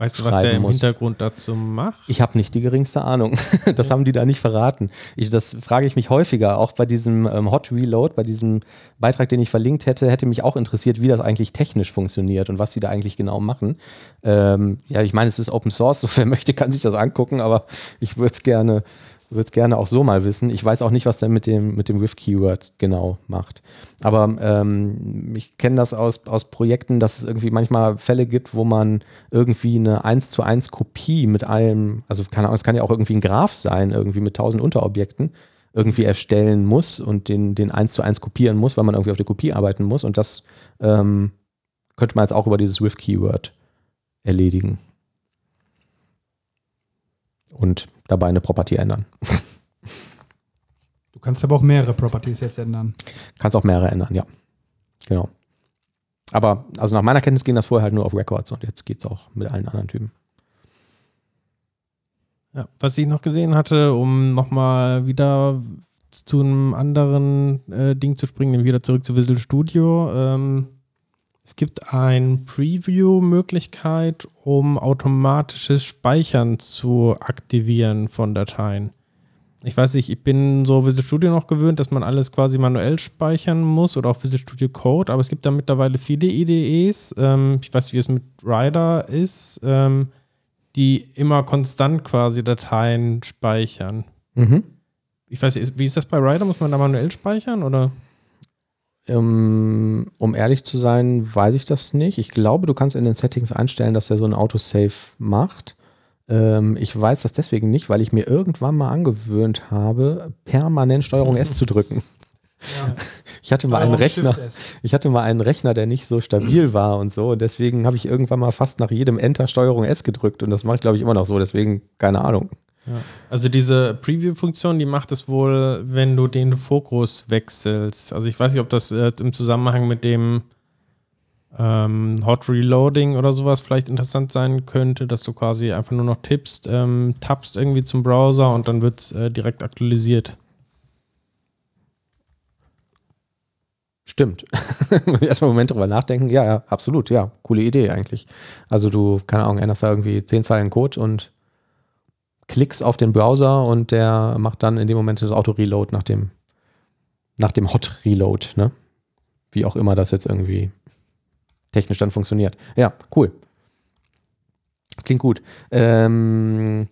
Weißt du, was der im muss. Hintergrund dazu macht? Ich habe nicht die geringste Ahnung. das haben die da nicht verraten. Ich, das frage ich mich häufiger. Auch bei diesem ähm, Hot Reload, bei diesem Beitrag, den ich verlinkt hätte, hätte mich auch interessiert, wie das eigentlich technisch funktioniert und was sie da eigentlich genau machen. Ähm, ja, ich meine, es ist Open Source, so wer möchte, kann sich das angucken, aber ich würde es gerne würde es gerne auch so mal wissen. Ich weiß auch nicht, was der mit dem, mit dem With-Keyword genau macht. Aber ähm, ich kenne das aus, aus Projekten, dass es irgendwie manchmal Fälle gibt, wo man irgendwie eine 1 zu 1 Kopie mit allem, also keine Ahnung, es kann ja auch irgendwie ein Graph sein, irgendwie mit 1000 Unterobjekten, irgendwie erstellen muss und den, den 1 zu 1 kopieren muss, weil man irgendwie auf der Kopie arbeiten muss. Und das ähm, könnte man jetzt auch über dieses With-Keyword erledigen. Und dabei eine Property ändern. Du kannst aber auch mehrere Properties jetzt ändern. Kannst auch mehrere ändern, ja. Genau. Aber also nach meiner Kenntnis ging das vorher halt nur auf Records und jetzt geht es auch mit allen anderen Typen. Ja, was ich noch gesehen hatte, um nochmal wieder zu einem anderen äh, Ding zu springen, wieder zurück zu Visual Studio. Ähm, es gibt eine Preview-Möglichkeit, um automatisches Speichern zu aktivieren von Dateien. Ich weiß nicht, ich bin so Visual Studio noch gewöhnt, dass man alles quasi manuell speichern muss oder auch Visual Studio Code, aber es gibt da mittlerweile viele IDEs. Ähm, ich weiß nicht, wie es mit Rider ist, ähm, die immer konstant quasi Dateien speichern. Mhm. Ich weiß nicht, wie ist das bei Rider? Muss man da manuell speichern oder? Um, um ehrlich zu sein, weiß ich das nicht. Ich glaube, du kannst in den Settings einstellen, dass er so ein Autosave macht. Ähm, ich weiß das deswegen nicht, weil ich mir irgendwann mal angewöhnt habe, permanent Steuerung S zu drücken. Ja. Ich hatte mal einen Rechner, ich hatte mal einen Rechner, der nicht so stabil war und so. Und deswegen habe ich irgendwann mal fast nach jedem Enter Steuerung S gedrückt. Und das mache ich, glaube ich, immer noch so. Deswegen keine Ahnung. Ja. Also diese Preview-Funktion, die macht es wohl, wenn du den Fokus wechselst. Also ich weiß nicht, ob das äh, im Zusammenhang mit dem ähm, Hot Reloading oder sowas vielleicht interessant sein könnte, dass du quasi einfach nur noch tippst, ähm, tappst irgendwie zum Browser und dann wird es äh, direkt aktualisiert. Stimmt. Erstmal einen Moment drüber nachdenken. Ja, ja, absolut. Ja, coole Idee eigentlich. Also du, keine Ahnung, änderst da irgendwie zehn Zeilen Code und Klicks auf den Browser und der macht dann in dem Moment das Auto-Reload nach dem, nach dem Hot-Reload, ne? Wie auch immer das jetzt irgendwie technisch dann funktioniert. Ja, cool. Klingt gut. Ähm,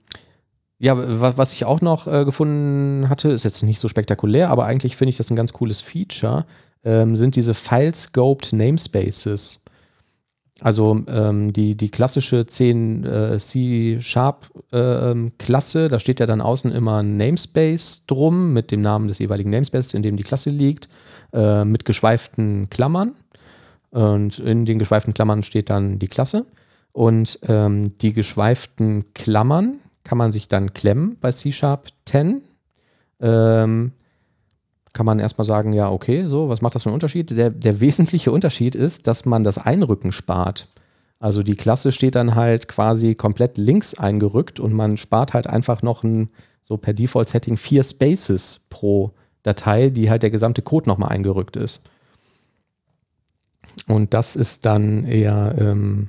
ja, was, ich auch noch äh, gefunden hatte, ist jetzt nicht so spektakulär, aber eigentlich finde ich das ein ganz cooles Feature, ähm, sind diese File-Scoped Namespaces. Also ähm, die, die klassische 10 äh, C-Sharp-Klasse, ähm, da steht ja dann außen immer ein Namespace drum mit dem Namen des jeweiligen Namespaces, in dem die Klasse liegt, äh, mit geschweiften Klammern. Und in den geschweiften Klammern steht dann die Klasse. Und ähm, die geschweiften Klammern kann man sich dann klemmen bei C-Sharp 10. Ähm, kann man erstmal sagen, ja, okay, so, was macht das für einen Unterschied? Der, der wesentliche Unterschied ist, dass man das Einrücken spart. Also die Klasse steht dann halt quasi komplett links eingerückt und man spart halt einfach noch ein, so per Default-Setting vier Spaces pro Datei, die halt der gesamte Code nochmal eingerückt ist. Und das ist dann eher, ähm,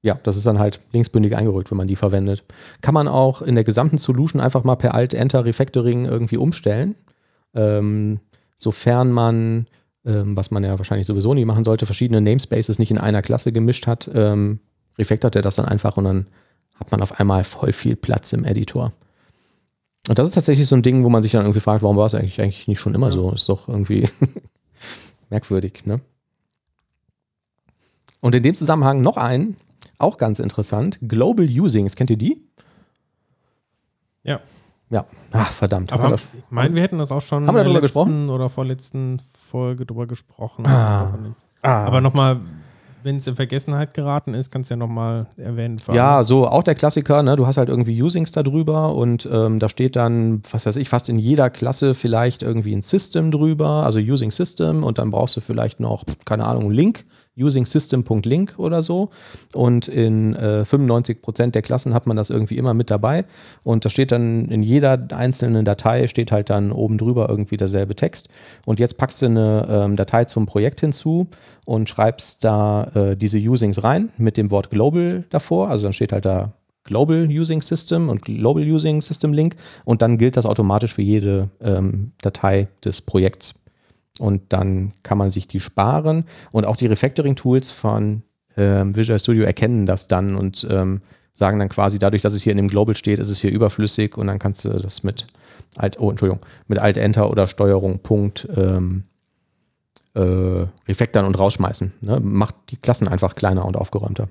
ja, das ist dann halt linksbündig eingerückt, wenn man die verwendet. Kann man auch in der gesamten Solution einfach mal per Alt-Enter-Refactoring irgendwie umstellen ähm, sofern man, ähm, was man ja wahrscheinlich sowieso nie machen sollte, verschiedene Namespaces nicht in einer Klasse gemischt hat, ähm, refactort er das dann einfach und dann hat man auf einmal voll viel Platz im Editor. Und das ist tatsächlich so ein Ding, wo man sich dann irgendwie fragt, warum war es eigentlich, eigentlich nicht schon immer ja. so? Ist doch irgendwie merkwürdig, ne? Und in dem Zusammenhang noch ein, auch ganz interessant, Global Usings. Kennt ihr die? Ja. Ja, ach verdammt. Aber ich meine, wir hätten das auch schon haben wir darüber gesprochen? oder vorletzten Folge drüber gesprochen. Ah. ah. Aber nochmal, wenn es in Vergessenheit geraten ist, kannst du ja nochmal erwähnen. Ja, so auch der Klassiker, ne? du hast halt irgendwie Usings da drüber und ähm, da steht dann, was weiß ich, fast in jeder Klasse vielleicht irgendwie ein System drüber, also Using System und dann brauchst du vielleicht noch, keine Ahnung, Link using system.link oder so. Und in äh, 95% der Klassen hat man das irgendwie immer mit dabei. Und da steht dann in jeder einzelnen Datei steht halt dann oben drüber irgendwie derselbe Text. Und jetzt packst du eine ähm, Datei zum Projekt hinzu und schreibst da äh, diese Usings rein mit dem Wort Global davor. Also dann steht halt da Global Using System und Global Using System Link und dann gilt das automatisch für jede ähm, Datei des Projekts und dann kann man sich die sparen. Und auch die Refactoring-Tools von ähm, Visual Studio erkennen das dann und ähm, sagen dann quasi, dadurch, dass es hier in dem Global steht, ist es hier überflüssig und dann kannst du das mit Alt, oh, Entschuldigung, mit Alt-Enter oder Steuerung Punkt ähm, äh, refactoren und rausschmeißen. Ne? Macht die Klassen einfach kleiner und aufgeräumter.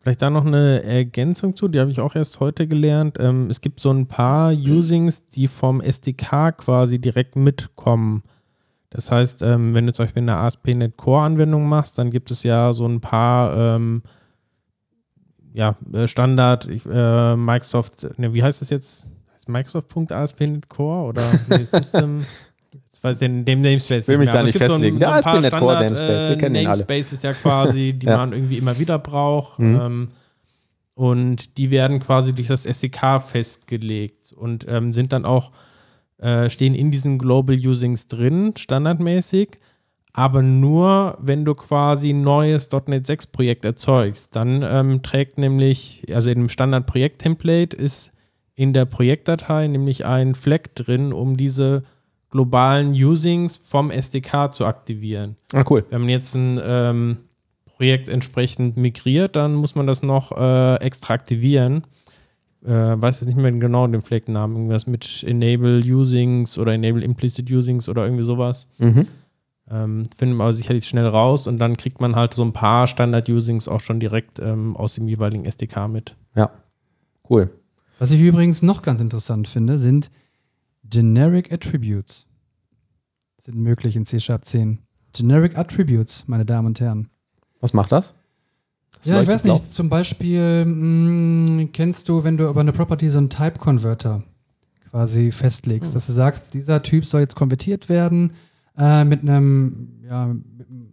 Vielleicht da noch eine Ergänzung zu, die habe ich auch erst heute gelernt. Ähm, es gibt so ein paar Usings, die vom SDK quasi direkt mitkommen. Das heißt, ähm, wenn du zum Beispiel eine ASP.NET Core-Anwendung machst, dann gibt es ja so ein paar ähm, ja, äh, Standard äh, Microsoft, ne, wie heißt das jetzt? Microsoft.ASP.NET Core oder System? Jetzt weiß ich dem Namespace. Will mich da nicht festlegen. So ein, so ASP.NET Core Namespace, wir kennen äh, Namespaces ja quasi, die ja. man irgendwie immer wieder braucht. Mhm. Ähm, und die werden quasi durch das SDK festgelegt und ähm, sind dann auch äh, stehen in diesen Global Usings drin, standardmäßig, aber nur, wenn du quasi ein neues .NET 6 Projekt erzeugst. Dann ähm, trägt nämlich, also in dem Standard-Projekt-Template ist in der Projektdatei nämlich ein Flag drin, um diese globalen Usings vom SDK zu aktivieren. Ah, cool. Wenn man jetzt ein ähm, Projekt entsprechend migriert, dann muss man das noch äh, extra aktivieren äh, weiß jetzt nicht mehr genau den Flecknamen, irgendwas mit Enable Usings oder Enable Implicit Usings oder irgendwie sowas. Mhm. Ähm, findet man aber sicherlich schnell raus und dann kriegt man halt so ein paar Standard-Usings auch schon direkt ähm, aus dem jeweiligen SDK mit. Ja, cool. Was ich übrigens noch ganz interessant finde, sind Generic Attributes. Sind möglich in C Sharp 10. Generic Attributes, meine Damen und Herren. Was macht das? Das ja, ich weiß nicht. Zum Beispiel mh, mm, kennst du, wenn du über eine Property so einen Type-Converter quasi festlegst, hm. dass du sagst, dieser Typ soll jetzt konvertiert werden äh, mit, einem, ja,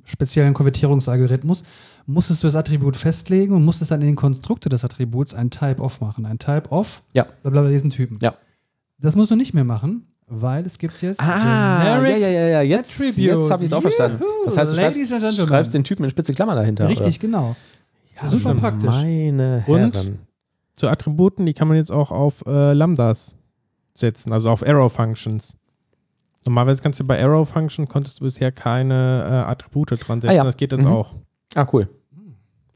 speziellen Konvertierungsalgorithmus, musstest du das Attribut festlegen und musstest dann in den Konstrukte des Attributs ein Type-Off machen. Ein Type-Off, ja. blablabla, diesen Typen. Ja. Das musst du nicht mehr machen, weil es gibt jetzt ah, Generic ja, ja, ja, ja. Jetzt, jetzt habe ich es auch verstanden. Das heißt, du schreibst, schreibst, den Typen in spitze Klammer dahinter. Richtig, oder? genau. Ja, super praktisch. Meine Herren. Und zu Attributen, die kann man jetzt auch auf äh, Lambdas setzen, also auf Arrow Functions. Normalerweise kannst du bei Arrow Function konntest du bisher keine äh, Attribute dran setzen. Ah, ja. Das geht jetzt Mhm. auch. Ah, cool.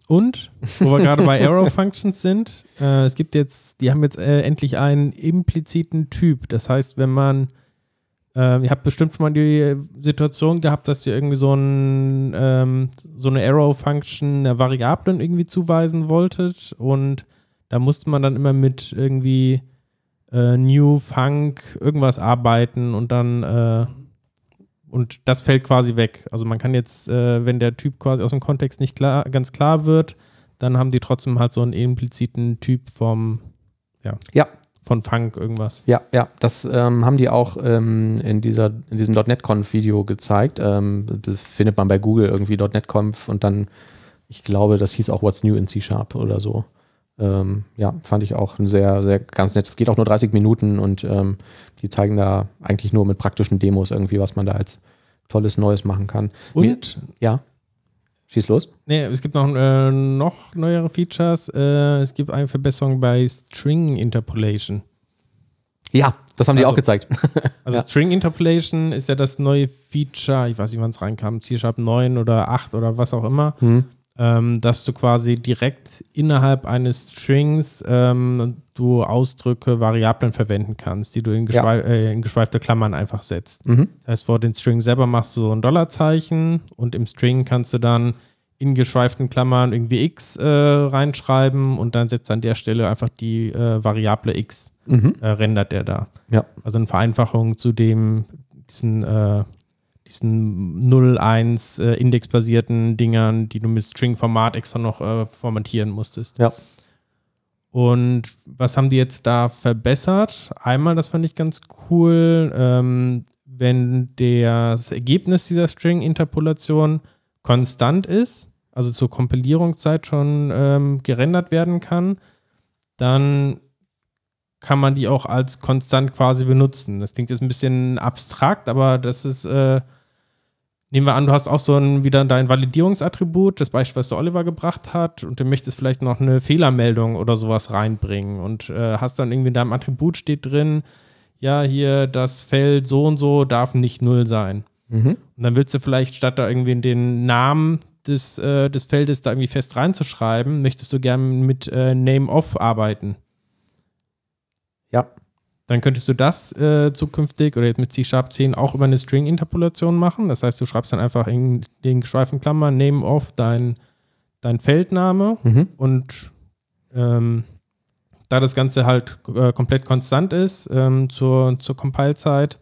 Und, wo wir gerade bei Arrow Functions sind, äh, es gibt jetzt, die haben jetzt äh, endlich einen impliziten Typ. Das heißt, wenn man, äh, ihr habt bestimmt schon mal die Situation gehabt, dass ihr irgendwie so, ein, ähm, so eine Arrow Function einer Variablen irgendwie zuweisen wolltet und da musste man dann immer mit irgendwie äh, New, Func, irgendwas arbeiten und dann äh, und das fällt quasi weg. Also man kann jetzt, äh, wenn der Typ quasi aus dem Kontext nicht klar, ganz klar wird, dann haben die trotzdem halt so einen impliziten Typ vom, ja, Ja. Von Funk irgendwas. Ja, ja, das ähm, haben die auch ähm, in, dieser, in diesem .NET-Conf-Video gezeigt. Ähm, das findet man bei Google irgendwie .NET-Conf und dann, ich glaube, das hieß auch What's New in C-Sharp oder so. Ähm, ja, fand ich auch ein sehr, sehr ganz nett. Es geht auch nur 30 Minuten und ähm, die zeigen da eigentlich nur mit praktischen Demos irgendwie, was man da als tolles Neues machen kann. Mir- Und, Ja, schieß los. nee, es gibt noch, äh, noch neuere Features. Äh, es gibt eine Verbesserung bei String Interpolation. Ja, das haben die Also- auch gezeigt. Also Ja. String Interpolation ist ja das neue Feature, ich weiß nicht, wann es reinkam, C-Sharp 9 oder 8 oder was auch immer. Hm. Ähm, dass du quasi direkt innerhalb eines Strings ähm, du Ausdrücke, Variablen verwenden kannst, die du in, Ja. geschwei äh, in geschweifte Klammern einfach setzt. Mhm. Das heißt, vor den String selber machst du so ein Dollarzeichen und im String kannst du dann in geschweiften Klammern irgendwie x äh, reinschreiben und dann setzt an der Stelle einfach die äh, Variable x, Mhm. äh, rendert der da. Ja. Also eine Vereinfachung zu dem, diesen, äh, diesen 0-1 äh, indexbasierten Dingern, die du mit String-Format extra noch äh, formatieren musstest. Ja. Und was haben die jetzt da verbessert? Einmal, das fand ich ganz cool, ähm, wenn das Ergebnis dieser String-Interpolation konstant ist, also zur Kompilierungszeit schon ähm, gerendert werden kann, dann kann man die auch als konstant quasi benutzen. Das klingt jetzt ein bisschen abstrakt, aber das ist, äh, nehmen wir an, du hast auch so ein, wieder dein Validierungsattribut, das Beispiel, was der Oliver gebracht hat, und du möchtest vielleicht noch eine Fehlermeldung oder sowas reinbringen und äh, hast dann irgendwie in deinem Attribut steht drin, ja, hier das Feld so und so darf nicht null sein. Mhm. Und dann willst du vielleicht statt da irgendwie den Namen des, äh, des Feldes da irgendwie fest reinzuschreiben, möchtest du gerne mit äh, Name of arbeiten. Ja. Dann könntest du das äh, zukünftig oder jetzt mit C-Sharp 10 auch über eine String-Interpolation machen. Das heißt, du schreibst dann einfach in den geschweiften Klammern Name of dein, dein Feldname Mhm. und ähm, da das Ganze halt äh, komplett konstant ist ähm, zur, zur Compile-Zeit,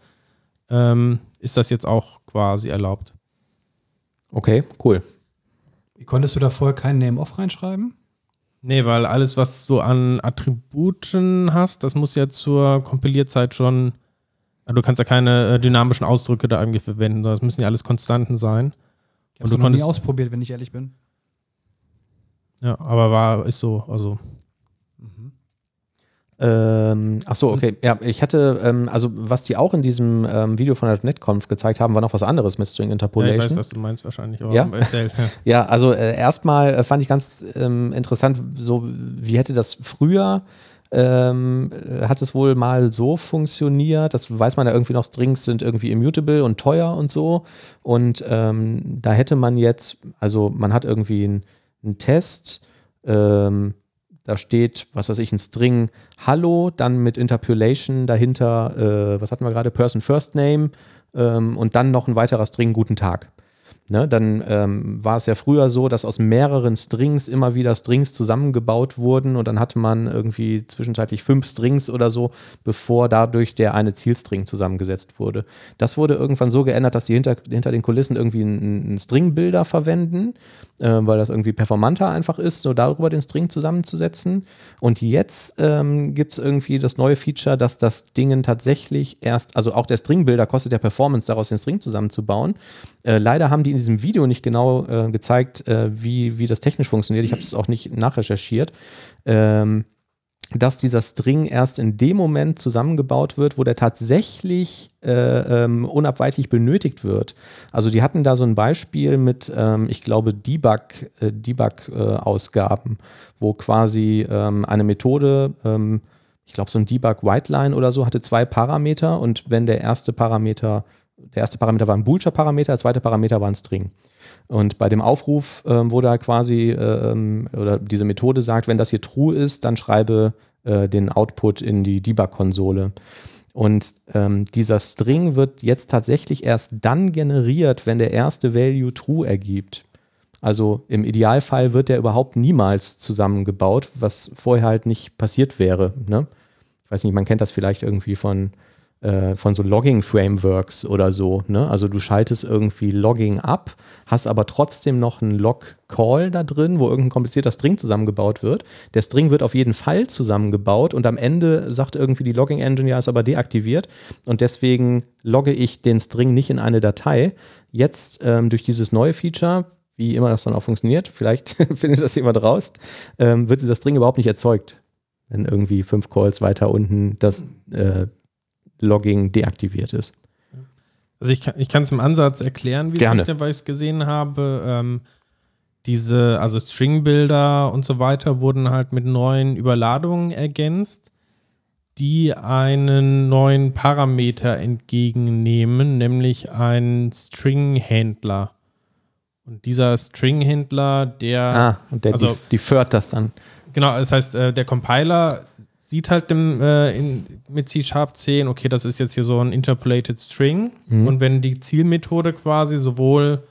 ähm, ist das jetzt auch quasi erlaubt. Okay, cool. Wie konntest du da vorher keinen Name-Off reinschreiben? Nee, weil alles, was du an Attributen hast, das muss ja zur Kompilierzeit schon. also Du kannst ja keine äh, dynamischen Ausdrücke da irgendwie verwenden, das müssen ja alles Konstanten sein. Ich habe es noch nie ausprobiert, wenn ich ehrlich bin. Ja, aber war, ist so. Also, Ähm, ach so, okay. Ja, ich hatte, ähm, also was die auch in diesem ähm, Video von der NetConf gezeigt haben, war noch was anderes mit String ja, ich Interpolation. weiß, was du meinst wahrscheinlich. Aber Ja? erzähl, ja. Ja, also äh, erstmal äh, fand ich ganz ähm, interessant, so wie hätte das früher, ähm, äh, hat es wohl mal so funktioniert, das weiß man ja irgendwie noch, Strings sind irgendwie immutable und teuer und so. Und ähm, da hätte man jetzt, also man hat irgendwie einen einen Test, ähm, da steht, was weiß ich, ein String Hallo, dann mit Interpolation dahinter, äh, was hatten wir gerade, Person First Name ähm, und dann noch ein weiterer String Guten Tag. Ne, dann ähm, war es ja früher so, dass aus mehreren Strings immer wieder Strings zusammengebaut wurden und dann hatte man irgendwie zwischenzeitlich fünf Strings oder so, bevor dadurch der eine Zielstring zusammengesetzt wurde. Das wurde irgendwann so geändert, dass die hinter, hinter den Kulissen irgendwie einen, einen String-Builder verwenden, äh, weil das irgendwie performanter einfach ist, so darüber den String zusammenzusetzen. Und jetzt ähm, gibt es irgendwie das neue Feature, dass das Ding tatsächlich erst, also auch der String-Builder kostet ja Performance, daraus den String zusammenzubauen. Äh, leider haben die in diesem Video nicht genau äh, gezeigt, äh, wie, wie das technisch funktioniert. Ich habe es auch nicht nachrecherchiert. Ähm, dass dieser String erst in dem Moment zusammengebaut wird, wo der tatsächlich äh, ähm, unabweichlich benötigt wird. Also die hatten da so ein Beispiel mit, ähm, ich glaube, Debug, äh, Debug-Ausgaben, äh, wo quasi ähm, eine Methode, ähm, ich glaube, so ein Debug Whiteline oder so, hatte zwei Parameter und wenn der erste Parameter, der erste Parameter war ein Boolscher Parameter, der zweite Parameter war ein String. Und bei dem Aufruf ähm, wurde halt quasi, ähm, oder diese Methode sagt, wenn das hier true ist, dann schreibe äh, den Output in die Debug-Konsole. Und ähm, dieser String wird jetzt tatsächlich erst dann generiert, wenn der erste Value true ergibt. Also im Idealfall wird der überhaupt niemals zusammengebaut, was vorher halt nicht passiert wäre. Ne? Ich weiß nicht, man kennt das vielleicht irgendwie von äh, von so Logging-Frameworks oder so. Ne? Also du schaltest irgendwie Logging ab, hast aber trotzdem noch einen Log-Call da drin, wo irgendein komplizierter String zusammengebaut wird. Der String wird auf jeden Fall zusammengebaut und am Ende sagt irgendwie die Logging-Engine, ja, ist aber deaktiviert und deswegen logge ich den String nicht in eine Datei. Jetzt ähm, durch dieses neue Feature, wie immer das dann auch funktioniert, vielleicht findet das jemand raus, ähm, wird dieser String überhaupt nicht erzeugt wenn irgendwie fünf Calls weiter unten das äh, Logging deaktiviert ist. Also ich kann es im Ansatz erklären, wie Gerne. ich es gesehen habe. Ähm, diese, also String-Builder und so weiter wurden halt mit neuen Überladungen ergänzt, die einen neuen Parameter entgegennehmen, nämlich einen String-Händler. Und dieser String-Händler, der. Ah, und der also, deferred das dann. Genau, das heißt, äh, der Compiler sieht halt dem, äh, in, mit C-Sharp 10, okay, das ist jetzt hier so ein Interpolated String. Mhm. Und wenn die Zielmethode quasi sowohl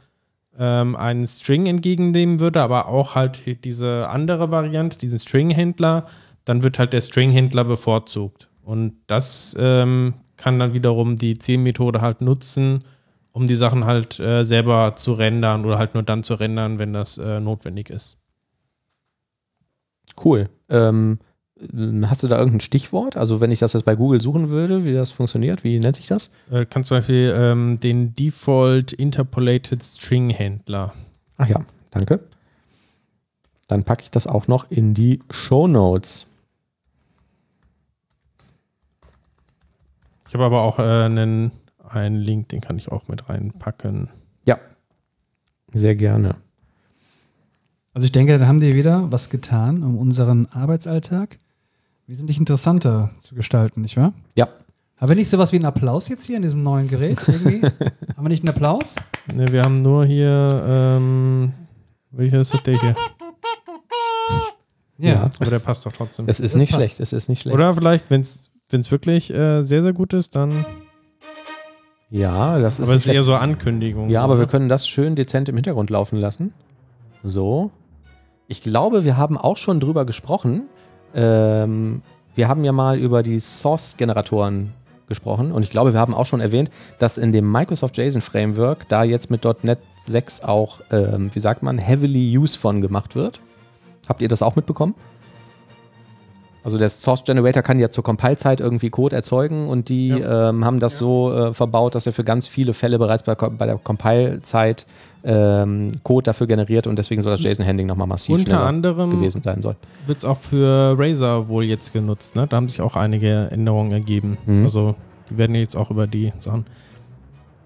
ähm, einen String entgegennehmen würde, aber auch halt diese andere Variante, diesen String-Händler, dann wird halt der String-Händler bevorzugt. Und das ähm, kann dann wiederum die Zielmethode halt nutzen, um die Sachen halt äh, selber zu rendern oder halt nur dann zu rendern, wenn das äh, notwendig ist. Cool. Ähm, Hast du da irgendein Stichwort? Also wenn ich das jetzt bei Google suchen würde, wie das funktioniert, wie nennt sich das? Äh, kannst zum Beispiel ähm, den Default Interpolated String Händler. Ach ja, danke. Dann packe ich das auch noch in die Show Notes. Ich habe aber auch äh, einen, einen Link, den kann ich auch mit reinpacken. Ja, sehr gerne. Also ich denke, da haben die wieder was getan, um unseren Arbeitsalltag wesentlich interessanter zu gestalten, nicht wahr? Ja. Haben wir nicht sowas wie einen Applaus jetzt hier in diesem neuen Gerät? Irgendwie? haben wir nicht einen Applaus? Ne, wir haben nur hier, ähm, welcher ist das der hier? Ja, ja, aber der passt doch trotzdem. Es ist das nicht passt. schlecht, es ist nicht schlecht. Oder vielleicht, wenn es wirklich äh, sehr, sehr gut ist, dann. Ja, das ist. Aber es ist eher so Ankündigung. Ja, so, aber wir können das schön dezent im Hintergrund laufen lassen. So. Ich glaube, wir haben auch schon drüber gesprochen, ähm, wir haben ja mal über die Source-Generatoren gesprochen und ich glaube, wir haben auch schon erwähnt, dass in dem Microsoft JSON Framework da jetzt mit .NET 6 auch, ähm, wie sagt man, heavily use von gemacht wird. Habt ihr das auch mitbekommen? Also der Source Generator kann ja zur Compile-Zeit irgendwie Code erzeugen und die ja. ähm, haben das ja. so äh, verbaut, dass er für ganz viele Fälle bereits bei, bei der Compile-Zeit ähm, Code dafür generiert und deswegen soll das JSON-Handling nochmal massiv Unter anderem gewesen sein soll. Wird es auch für Razer wohl jetzt genutzt, ne? Da haben sich auch einige Änderungen ergeben. Mhm. Also die werden jetzt auch über die Sachen.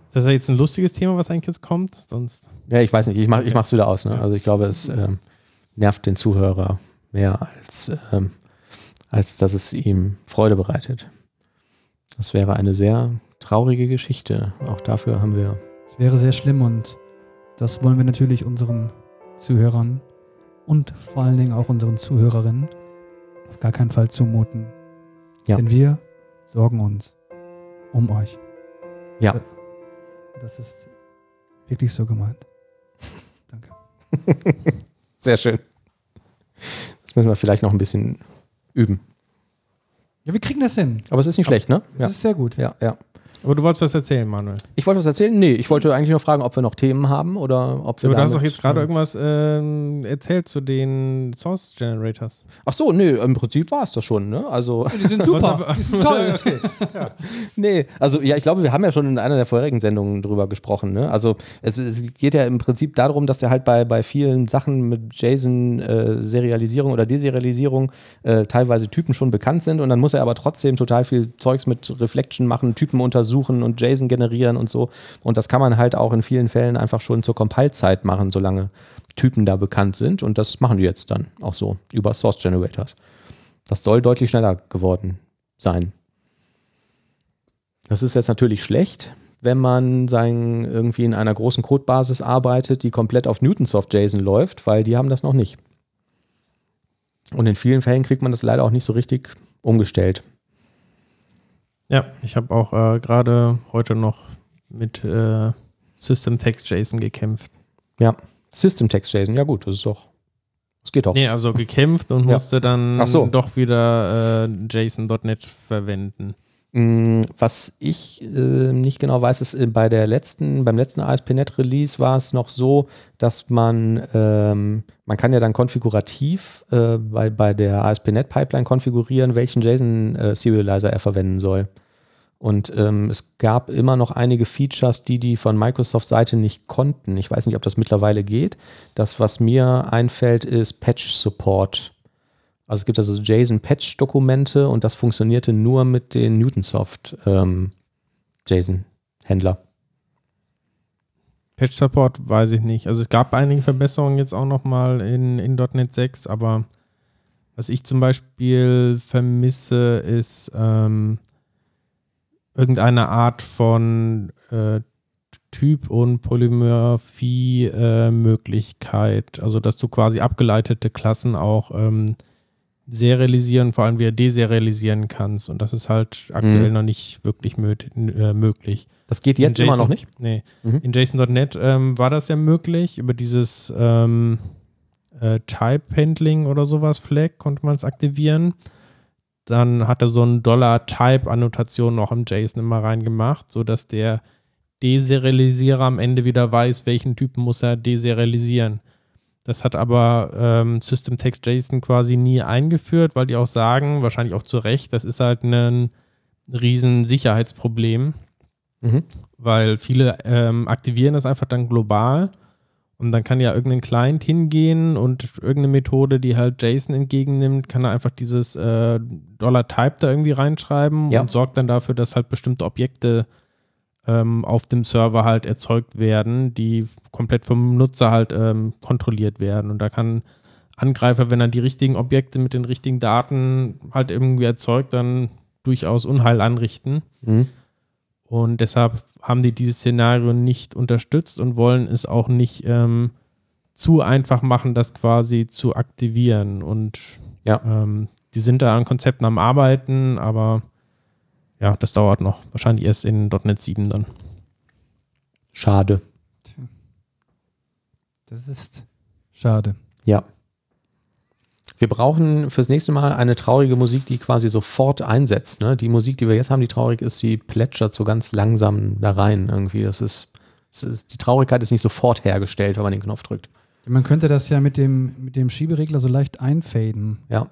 Ist das ja jetzt ein lustiges Thema, was eigentlich jetzt kommt? Sonst. Ja, ich weiß nicht, ich, mach, ich mach's wieder aus. Ne? Also ich glaube, es ähm, nervt den Zuhörer mehr als ähm, als dass es ihm Freude bereitet. Das wäre eine sehr traurige Geschichte. Auch dafür haben wir. Es wäre sehr schlimm und das wollen wir natürlich unseren Zuhörern und vor allen Dingen auch unseren Zuhörerinnen auf gar keinen Fall zumuten. Ja. Denn wir sorgen uns um euch. Ja. Das ist wirklich so gemeint. Danke. Sehr schön. Das müssen wir vielleicht noch ein bisschen üben. Ja, wir kriegen das hin. Aber es ist nicht schlecht, ne? Es ja. ist sehr gut. Ja, ja. Aber du wolltest was erzählen, Manuel. Ich wollte was erzählen? Nee, ich wollte eigentlich nur fragen, ob wir noch Themen haben oder ob wir. Aber du hast doch jetzt gerade irgendwas ähm, erzählt zu den Source Generators. Ach so, nee, im Prinzip war es das schon, ne? Also. Die sind super. Die sind toll. okay. Nee, also ja, ich glaube, wir haben ja schon in einer der vorherigen Sendungen drüber gesprochen. Ne? Also es, es geht ja im Prinzip darum, dass er halt bei, bei vielen Sachen mit JSON-Serialisierung oder Deserialisierung äh, teilweise Typen schon bekannt sind und dann muss er aber trotzdem total viel Zeugs mit Reflection machen, Typen untersuchen und JSON generieren und so. Und das kann man halt auch in vielen Fällen einfach schon zur Compile-Zeit machen, solange Typen da bekannt sind. Und das machen die jetzt dann auch so über Source Generators. Das soll deutlich schneller geworden sein. Das ist jetzt natürlich schlecht, wenn man sein, irgendwie in einer großen Codebasis arbeitet, die komplett auf Newtonsoft JSON läuft, weil die haben das noch nicht. Und in vielen Fällen kriegt man das leider auch nicht so richtig umgestellt. Ja, ich habe auch äh, gerade heute noch mit äh, System Text JSON gekämpft. Ja, System Text JSON, ja gut, das ist doch, das geht doch. Nee, also gekämpft und Ja. musste dann so. doch wieder äh, JSON.NET verwenden. Mm, Was ich äh, nicht genau weiß, ist äh, bei der letzten, beim letzten ASP.NET Release war es noch so, dass man, ähm, man kann ja dann konfigurativ äh, bei, bei der ASP.NET Pipeline konfigurieren, welchen JSON äh, Serializer er verwenden soll. Und ähm, es gab immer noch einige Features, die die von Microsoft Seite nicht konnten. Ich weiß nicht, ob das mittlerweile geht. Das, was mir einfällt, ist Patch Support. Also es gibt also JSON-Patch-Dokumente und das funktionierte nur mit den Newtonsoft ähm, JSON-Händler. Patch Support weiß ich nicht. Also es gab einige Verbesserungen jetzt auch nochmal in, in .NET 6, aber was ich zum Beispiel vermisse, ist ähm, irgendeine Art von äh, Typ- und Polymorphie-Möglichkeit. also dass du quasi abgeleitete Klassen auch ähm, serialisieren, vor allem wieder deserialisieren kannst. Und das ist halt aktuell Mhm. noch nicht wirklich äh, möglich. Das geht jetzt In immer JSON noch nicht. Nee. Mhm. In JSON.NET ähm, war das ja möglich. Über dieses ähm, äh, Type-Handling oder sowas, Flag, konnte man es aktivieren. Dann hat er so ein Dollar-Type-Annotation noch im JSON immer reingemacht, sodass der Deserialisierer am Ende wieder weiß, welchen Typen muss er deserialisieren. Das hat aber ähm, System Text JSON quasi nie eingeführt, weil die auch sagen, wahrscheinlich auch zu Recht, das ist halt ein riesen Sicherheitsproblem Mhm. weil viele ähm, aktivieren das einfach dann global und dann kann ja irgendein Client hingehen und irgendeine Methode, die halt JSON entgegennimmt, kann er einfach dieses äh, Dollar-Type da irgendwie reinschreiben Ja. und sorgt dann dafür, dass halt bestimmte Objekte ähm, auf dem Server halt erzeugt werden, die komplett vom Nutzer halt ähm, kontrolliert werden. Und da kann Angreifer, wenn er die richtigen Objekte mit den richtigen Daten halt irgendwie erzeugt, dann durchaus Unheil anrichten. Mhm. Und deshalb haben die dieses Szenario nicht unterstützt und wollen es auch nicht ähm, zu einfach machen, das quasi zu aktivieren. Und Ja. ähm, die sind da an Konzepten am Arbeiten, aber ja, das dauert noch. Wahrscheinlich erst in .NET 7 dann. Schade. Das ist schade. Ja. Wir brauchen fürs nächste Mal eine traurige Musik, die quasi sofort einsetzt. Ne? Die Musik, die wir jetzt haben, die traurig ist, die plätschert so ganz langsam da rein irgendwie. Das ist, das ist, die Traurigkeit ist nicht sofort hergestellt, wenn man den Knopf drückt. Man könnte das ja mit dem, mit dem Schieberegler so leicht einfaden. Ja.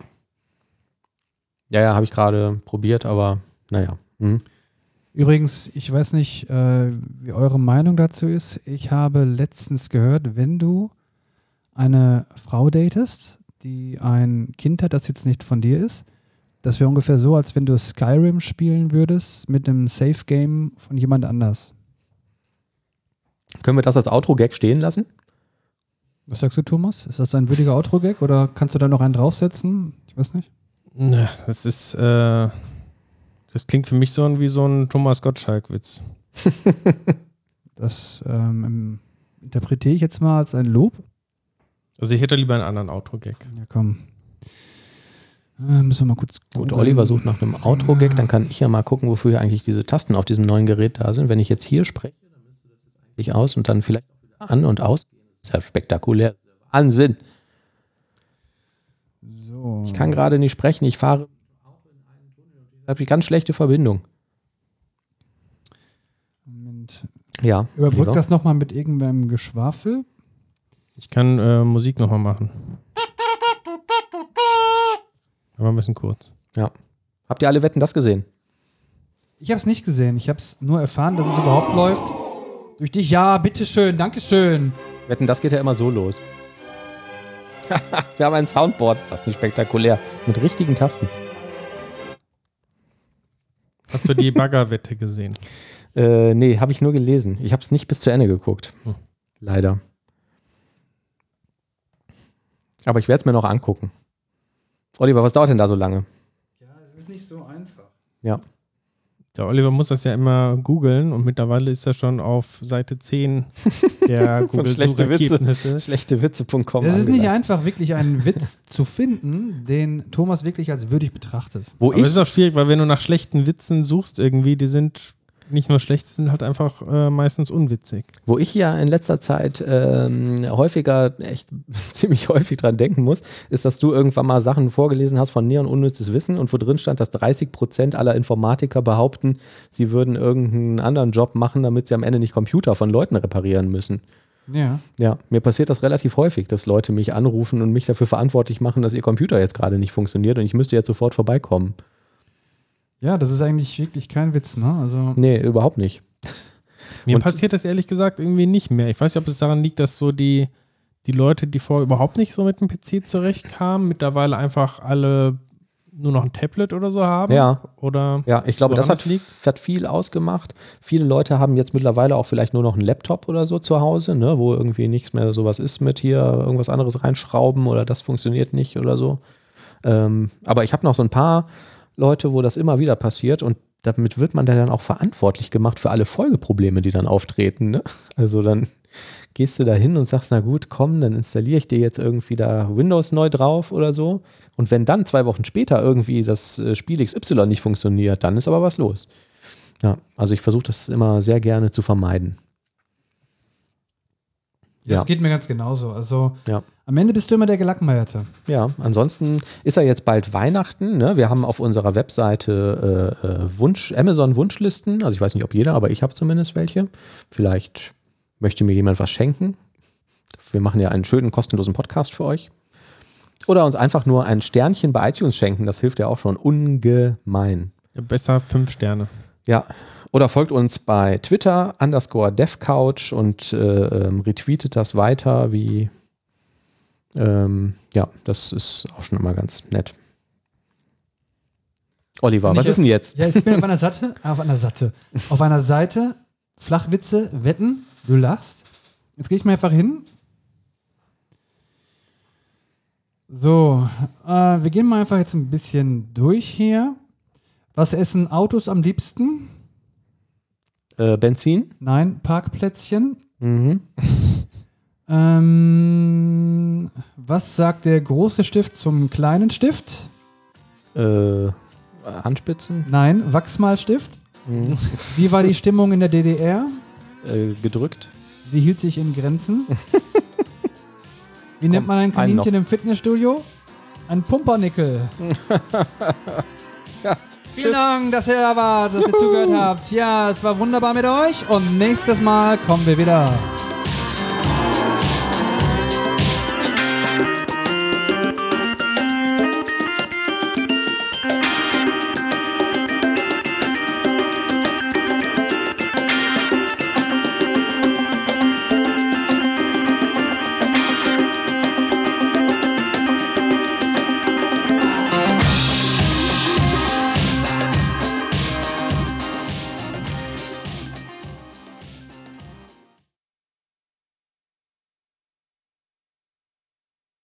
Ja, ja, habe ich gerade probiert, aber naja. Mhm. Übrigens, ich weiß nicht, äh, wie eure Meinung dazu ist. Ich habe letztens gehört, wenn du eine Frau datest, die ein Kind hat, das jetzt nicht von dir ist, das wäre ungefähr so, als wenn du Skyrim spielen würdest mit einem Safe-Game von jemand anders. Können wir das als Outro-Gag stehen lassen? Was sagst du, Thomas? Ist das ein würdiger Outro-Gag oder kannst du da noch einen draufsetzen? Ich weiß nicht. Ne, Das ist, äh, das klingt für mich so wie so ein Thomas Gottschalk-Witz. Das ähm, interpretiere ich jetzt mal als ein Lob. Also ich hätte lieber einen anderen Outro-Gag. Ja, komm. Äh, müssen wir mal kurz. Gut, googeln. Oliver sucht nach einem Outro-Gag, dann kann ich ja mal gucken, wofür hier eigentlich diese Tasten auf diesem neuen Gerät da sind. Wenn ich jetzt hier spreche, dann müsste das jetzt eigentlich aus und dann vielleicht auch wieder an und aus. Das ist ja spektakulär. Wahnsinn. So. Ich kann gerade nicht sprechen. Ich fahre. Ich habe die ganz schlechte Verbindung. Und Ja. überbrück lieber. das nochmal mit irgendeinem Geschwafel. Ich kann äh, Musik nochmal machen. Aber ein bisschen kurz. Ja. Habt ihr alle Wetten das gesehen? Ich habe es nicht gesehen. Ich habe es nur erfahren, dass es überhaupt läuft. Durch dich, ja, bitteschön, Dankeschön. Wetten, das geht ja immer so los. Wir haben ein Soundboard, ist das nicht spektakulär. Mit richtigen Tasten. Hast du die Baggerwette gesehen? Äh, nee, habe ich nur gelesen. Ich habe es nicht bis zu Ende geguckt. Hm. Leider. Aber ich werde es mir noch angucken. Oliver, was dauert denn da so lange? Ja, es ist nicht so einfach. Ja. Der Oliver muss das ja immer googeln und mittlerweile ist er schon auf Seite 10 der Google schlechte Witze. Schlechtewitze.com. Es ist nicht einfach, wirklich einen Witz zu finden, den Thomas wirklich als würdig betrachtet. Wo Aber es ist ich, auch schwierig, weil wenn du nach schlechten Witzen suchst irgendwie, die sind nicht nur schlecht, sind halt einfach äh, meistens unwitzig. wo ich ja in letzter Zeit ähm, häufiger, echt ziemlich häufig dran denken muss, ist, dass du irgendwann mal Sachen vorgelesen hast von Neon Unnützes Wissen und wo drin stand, dass 30 Prozent aller Informatiker behaupten, sie würden irgendeinen anderen Job machen, damit sie am Ende nicht Computer von Leuten reparieren müssen. Ja. Ja, mir passiert das relativ häufig, dass Leute mich anrufen und mich dafür verantwortlich machen, dass ihr Computer jetzt gerade nicht funktioniert und ich müsste jetzt sofort vorbeikommen. Ja, das ist eigentlich wirklich kein Witz, ne? Also, Nee, überhaupt nicht. Mir Und- passiert das ehrlich gesagt irgendwie nicht mehr. Ich weiß nicht, ob es daran liegt, dass so die, die Leute, die vorher überhaupt nicht so mit dem PC zurechtkamen, mittlerweile einfach alle nur noch ein Tablet oder so haben. Ja. Oder Ja, ich glaube, das hat, hat viel ausgemacht. Viele Leute haben jetzt mittlerweile auch vielleicht nur noch einen Laptop oder so zu Hause, ne, wo irgendwie nichts mehr sowas ist mit hier irgendwas anderes reinschrauben oder das funktioniert nicht oder so. Ähm, aber ich habe noch so ein paar Leute, wo das immer wieder passiert und damit wird man dann auch verantwortlich gemacht für alle Folgeprobleme, die dann auftreten. Ne? Also dann gehst du da hin und sagst, na gut, komm, dann installiere ich dir jetzt irgendwie da Windows neu drauf oder so. Und wenn dann zwei Wochen später irgendwie das äh, Spiel XY nicht funktioniert, dann ist aber was los. Ja, also ich versuche das immer sehr gerne zu vermeiden. das Ja. geht mir ganz genauso. Also, Ja. Am Ende bist du immer der Gelackmeierte. Ja, ansonsten ist ja jetzt bald Weihnachten. Ne? Wir haben auf unserer Webseite äh, äh, Wunsch, Amazon Wunschlisten. Also ich weiß nicht, ob jeder, aber ich habe zumindest welche. Vielleicht möchte mir jemand was schenken. Wir machen ja einen schönen kostenlosen Podcast für euch. Oder uns einfach nur ein Sternchen bei iTunes schenken. Das hilft ja auch schon ungemein. besser fünf Sterne. Ja. Oder folgt uns bei Twitter underscore devcouch und äh, ähm, retweetet das weiter, wie ähm, ja, das ist auch schon immer ganz nett. Oliver, was ist denn jetzt? Ja, ich bin auf einer Seite, auf einer Seite, auf einer Seite, Flachwitze, Wetten, du lachst. Jetzt gehe ich mal einfach hin. So, äh, wir gehen mal einfach jetzt ein bisschen durch hier. Was essen Autos am liebsten? Äh, Benzin? Nein, Parkplätzchen. Mhm. Ähm, was sagt der große Stift zum kleinen Stift? Äh, Handspitzen? Nein, Wachsmalstift. Mhm. Wie war die Stimmung in der DDR? äh, gedrückt? Sie hielt sich in Grenzen. Wie nennt man ein Kaninchen im Fitnessstudio? Ein Pumpernickel. Ja, Vielen Dank, dass ihr da wart, dass ihr zugehört habt. Ja, es war wunderbar mit euch und nächstes Mal kommen wir wieder.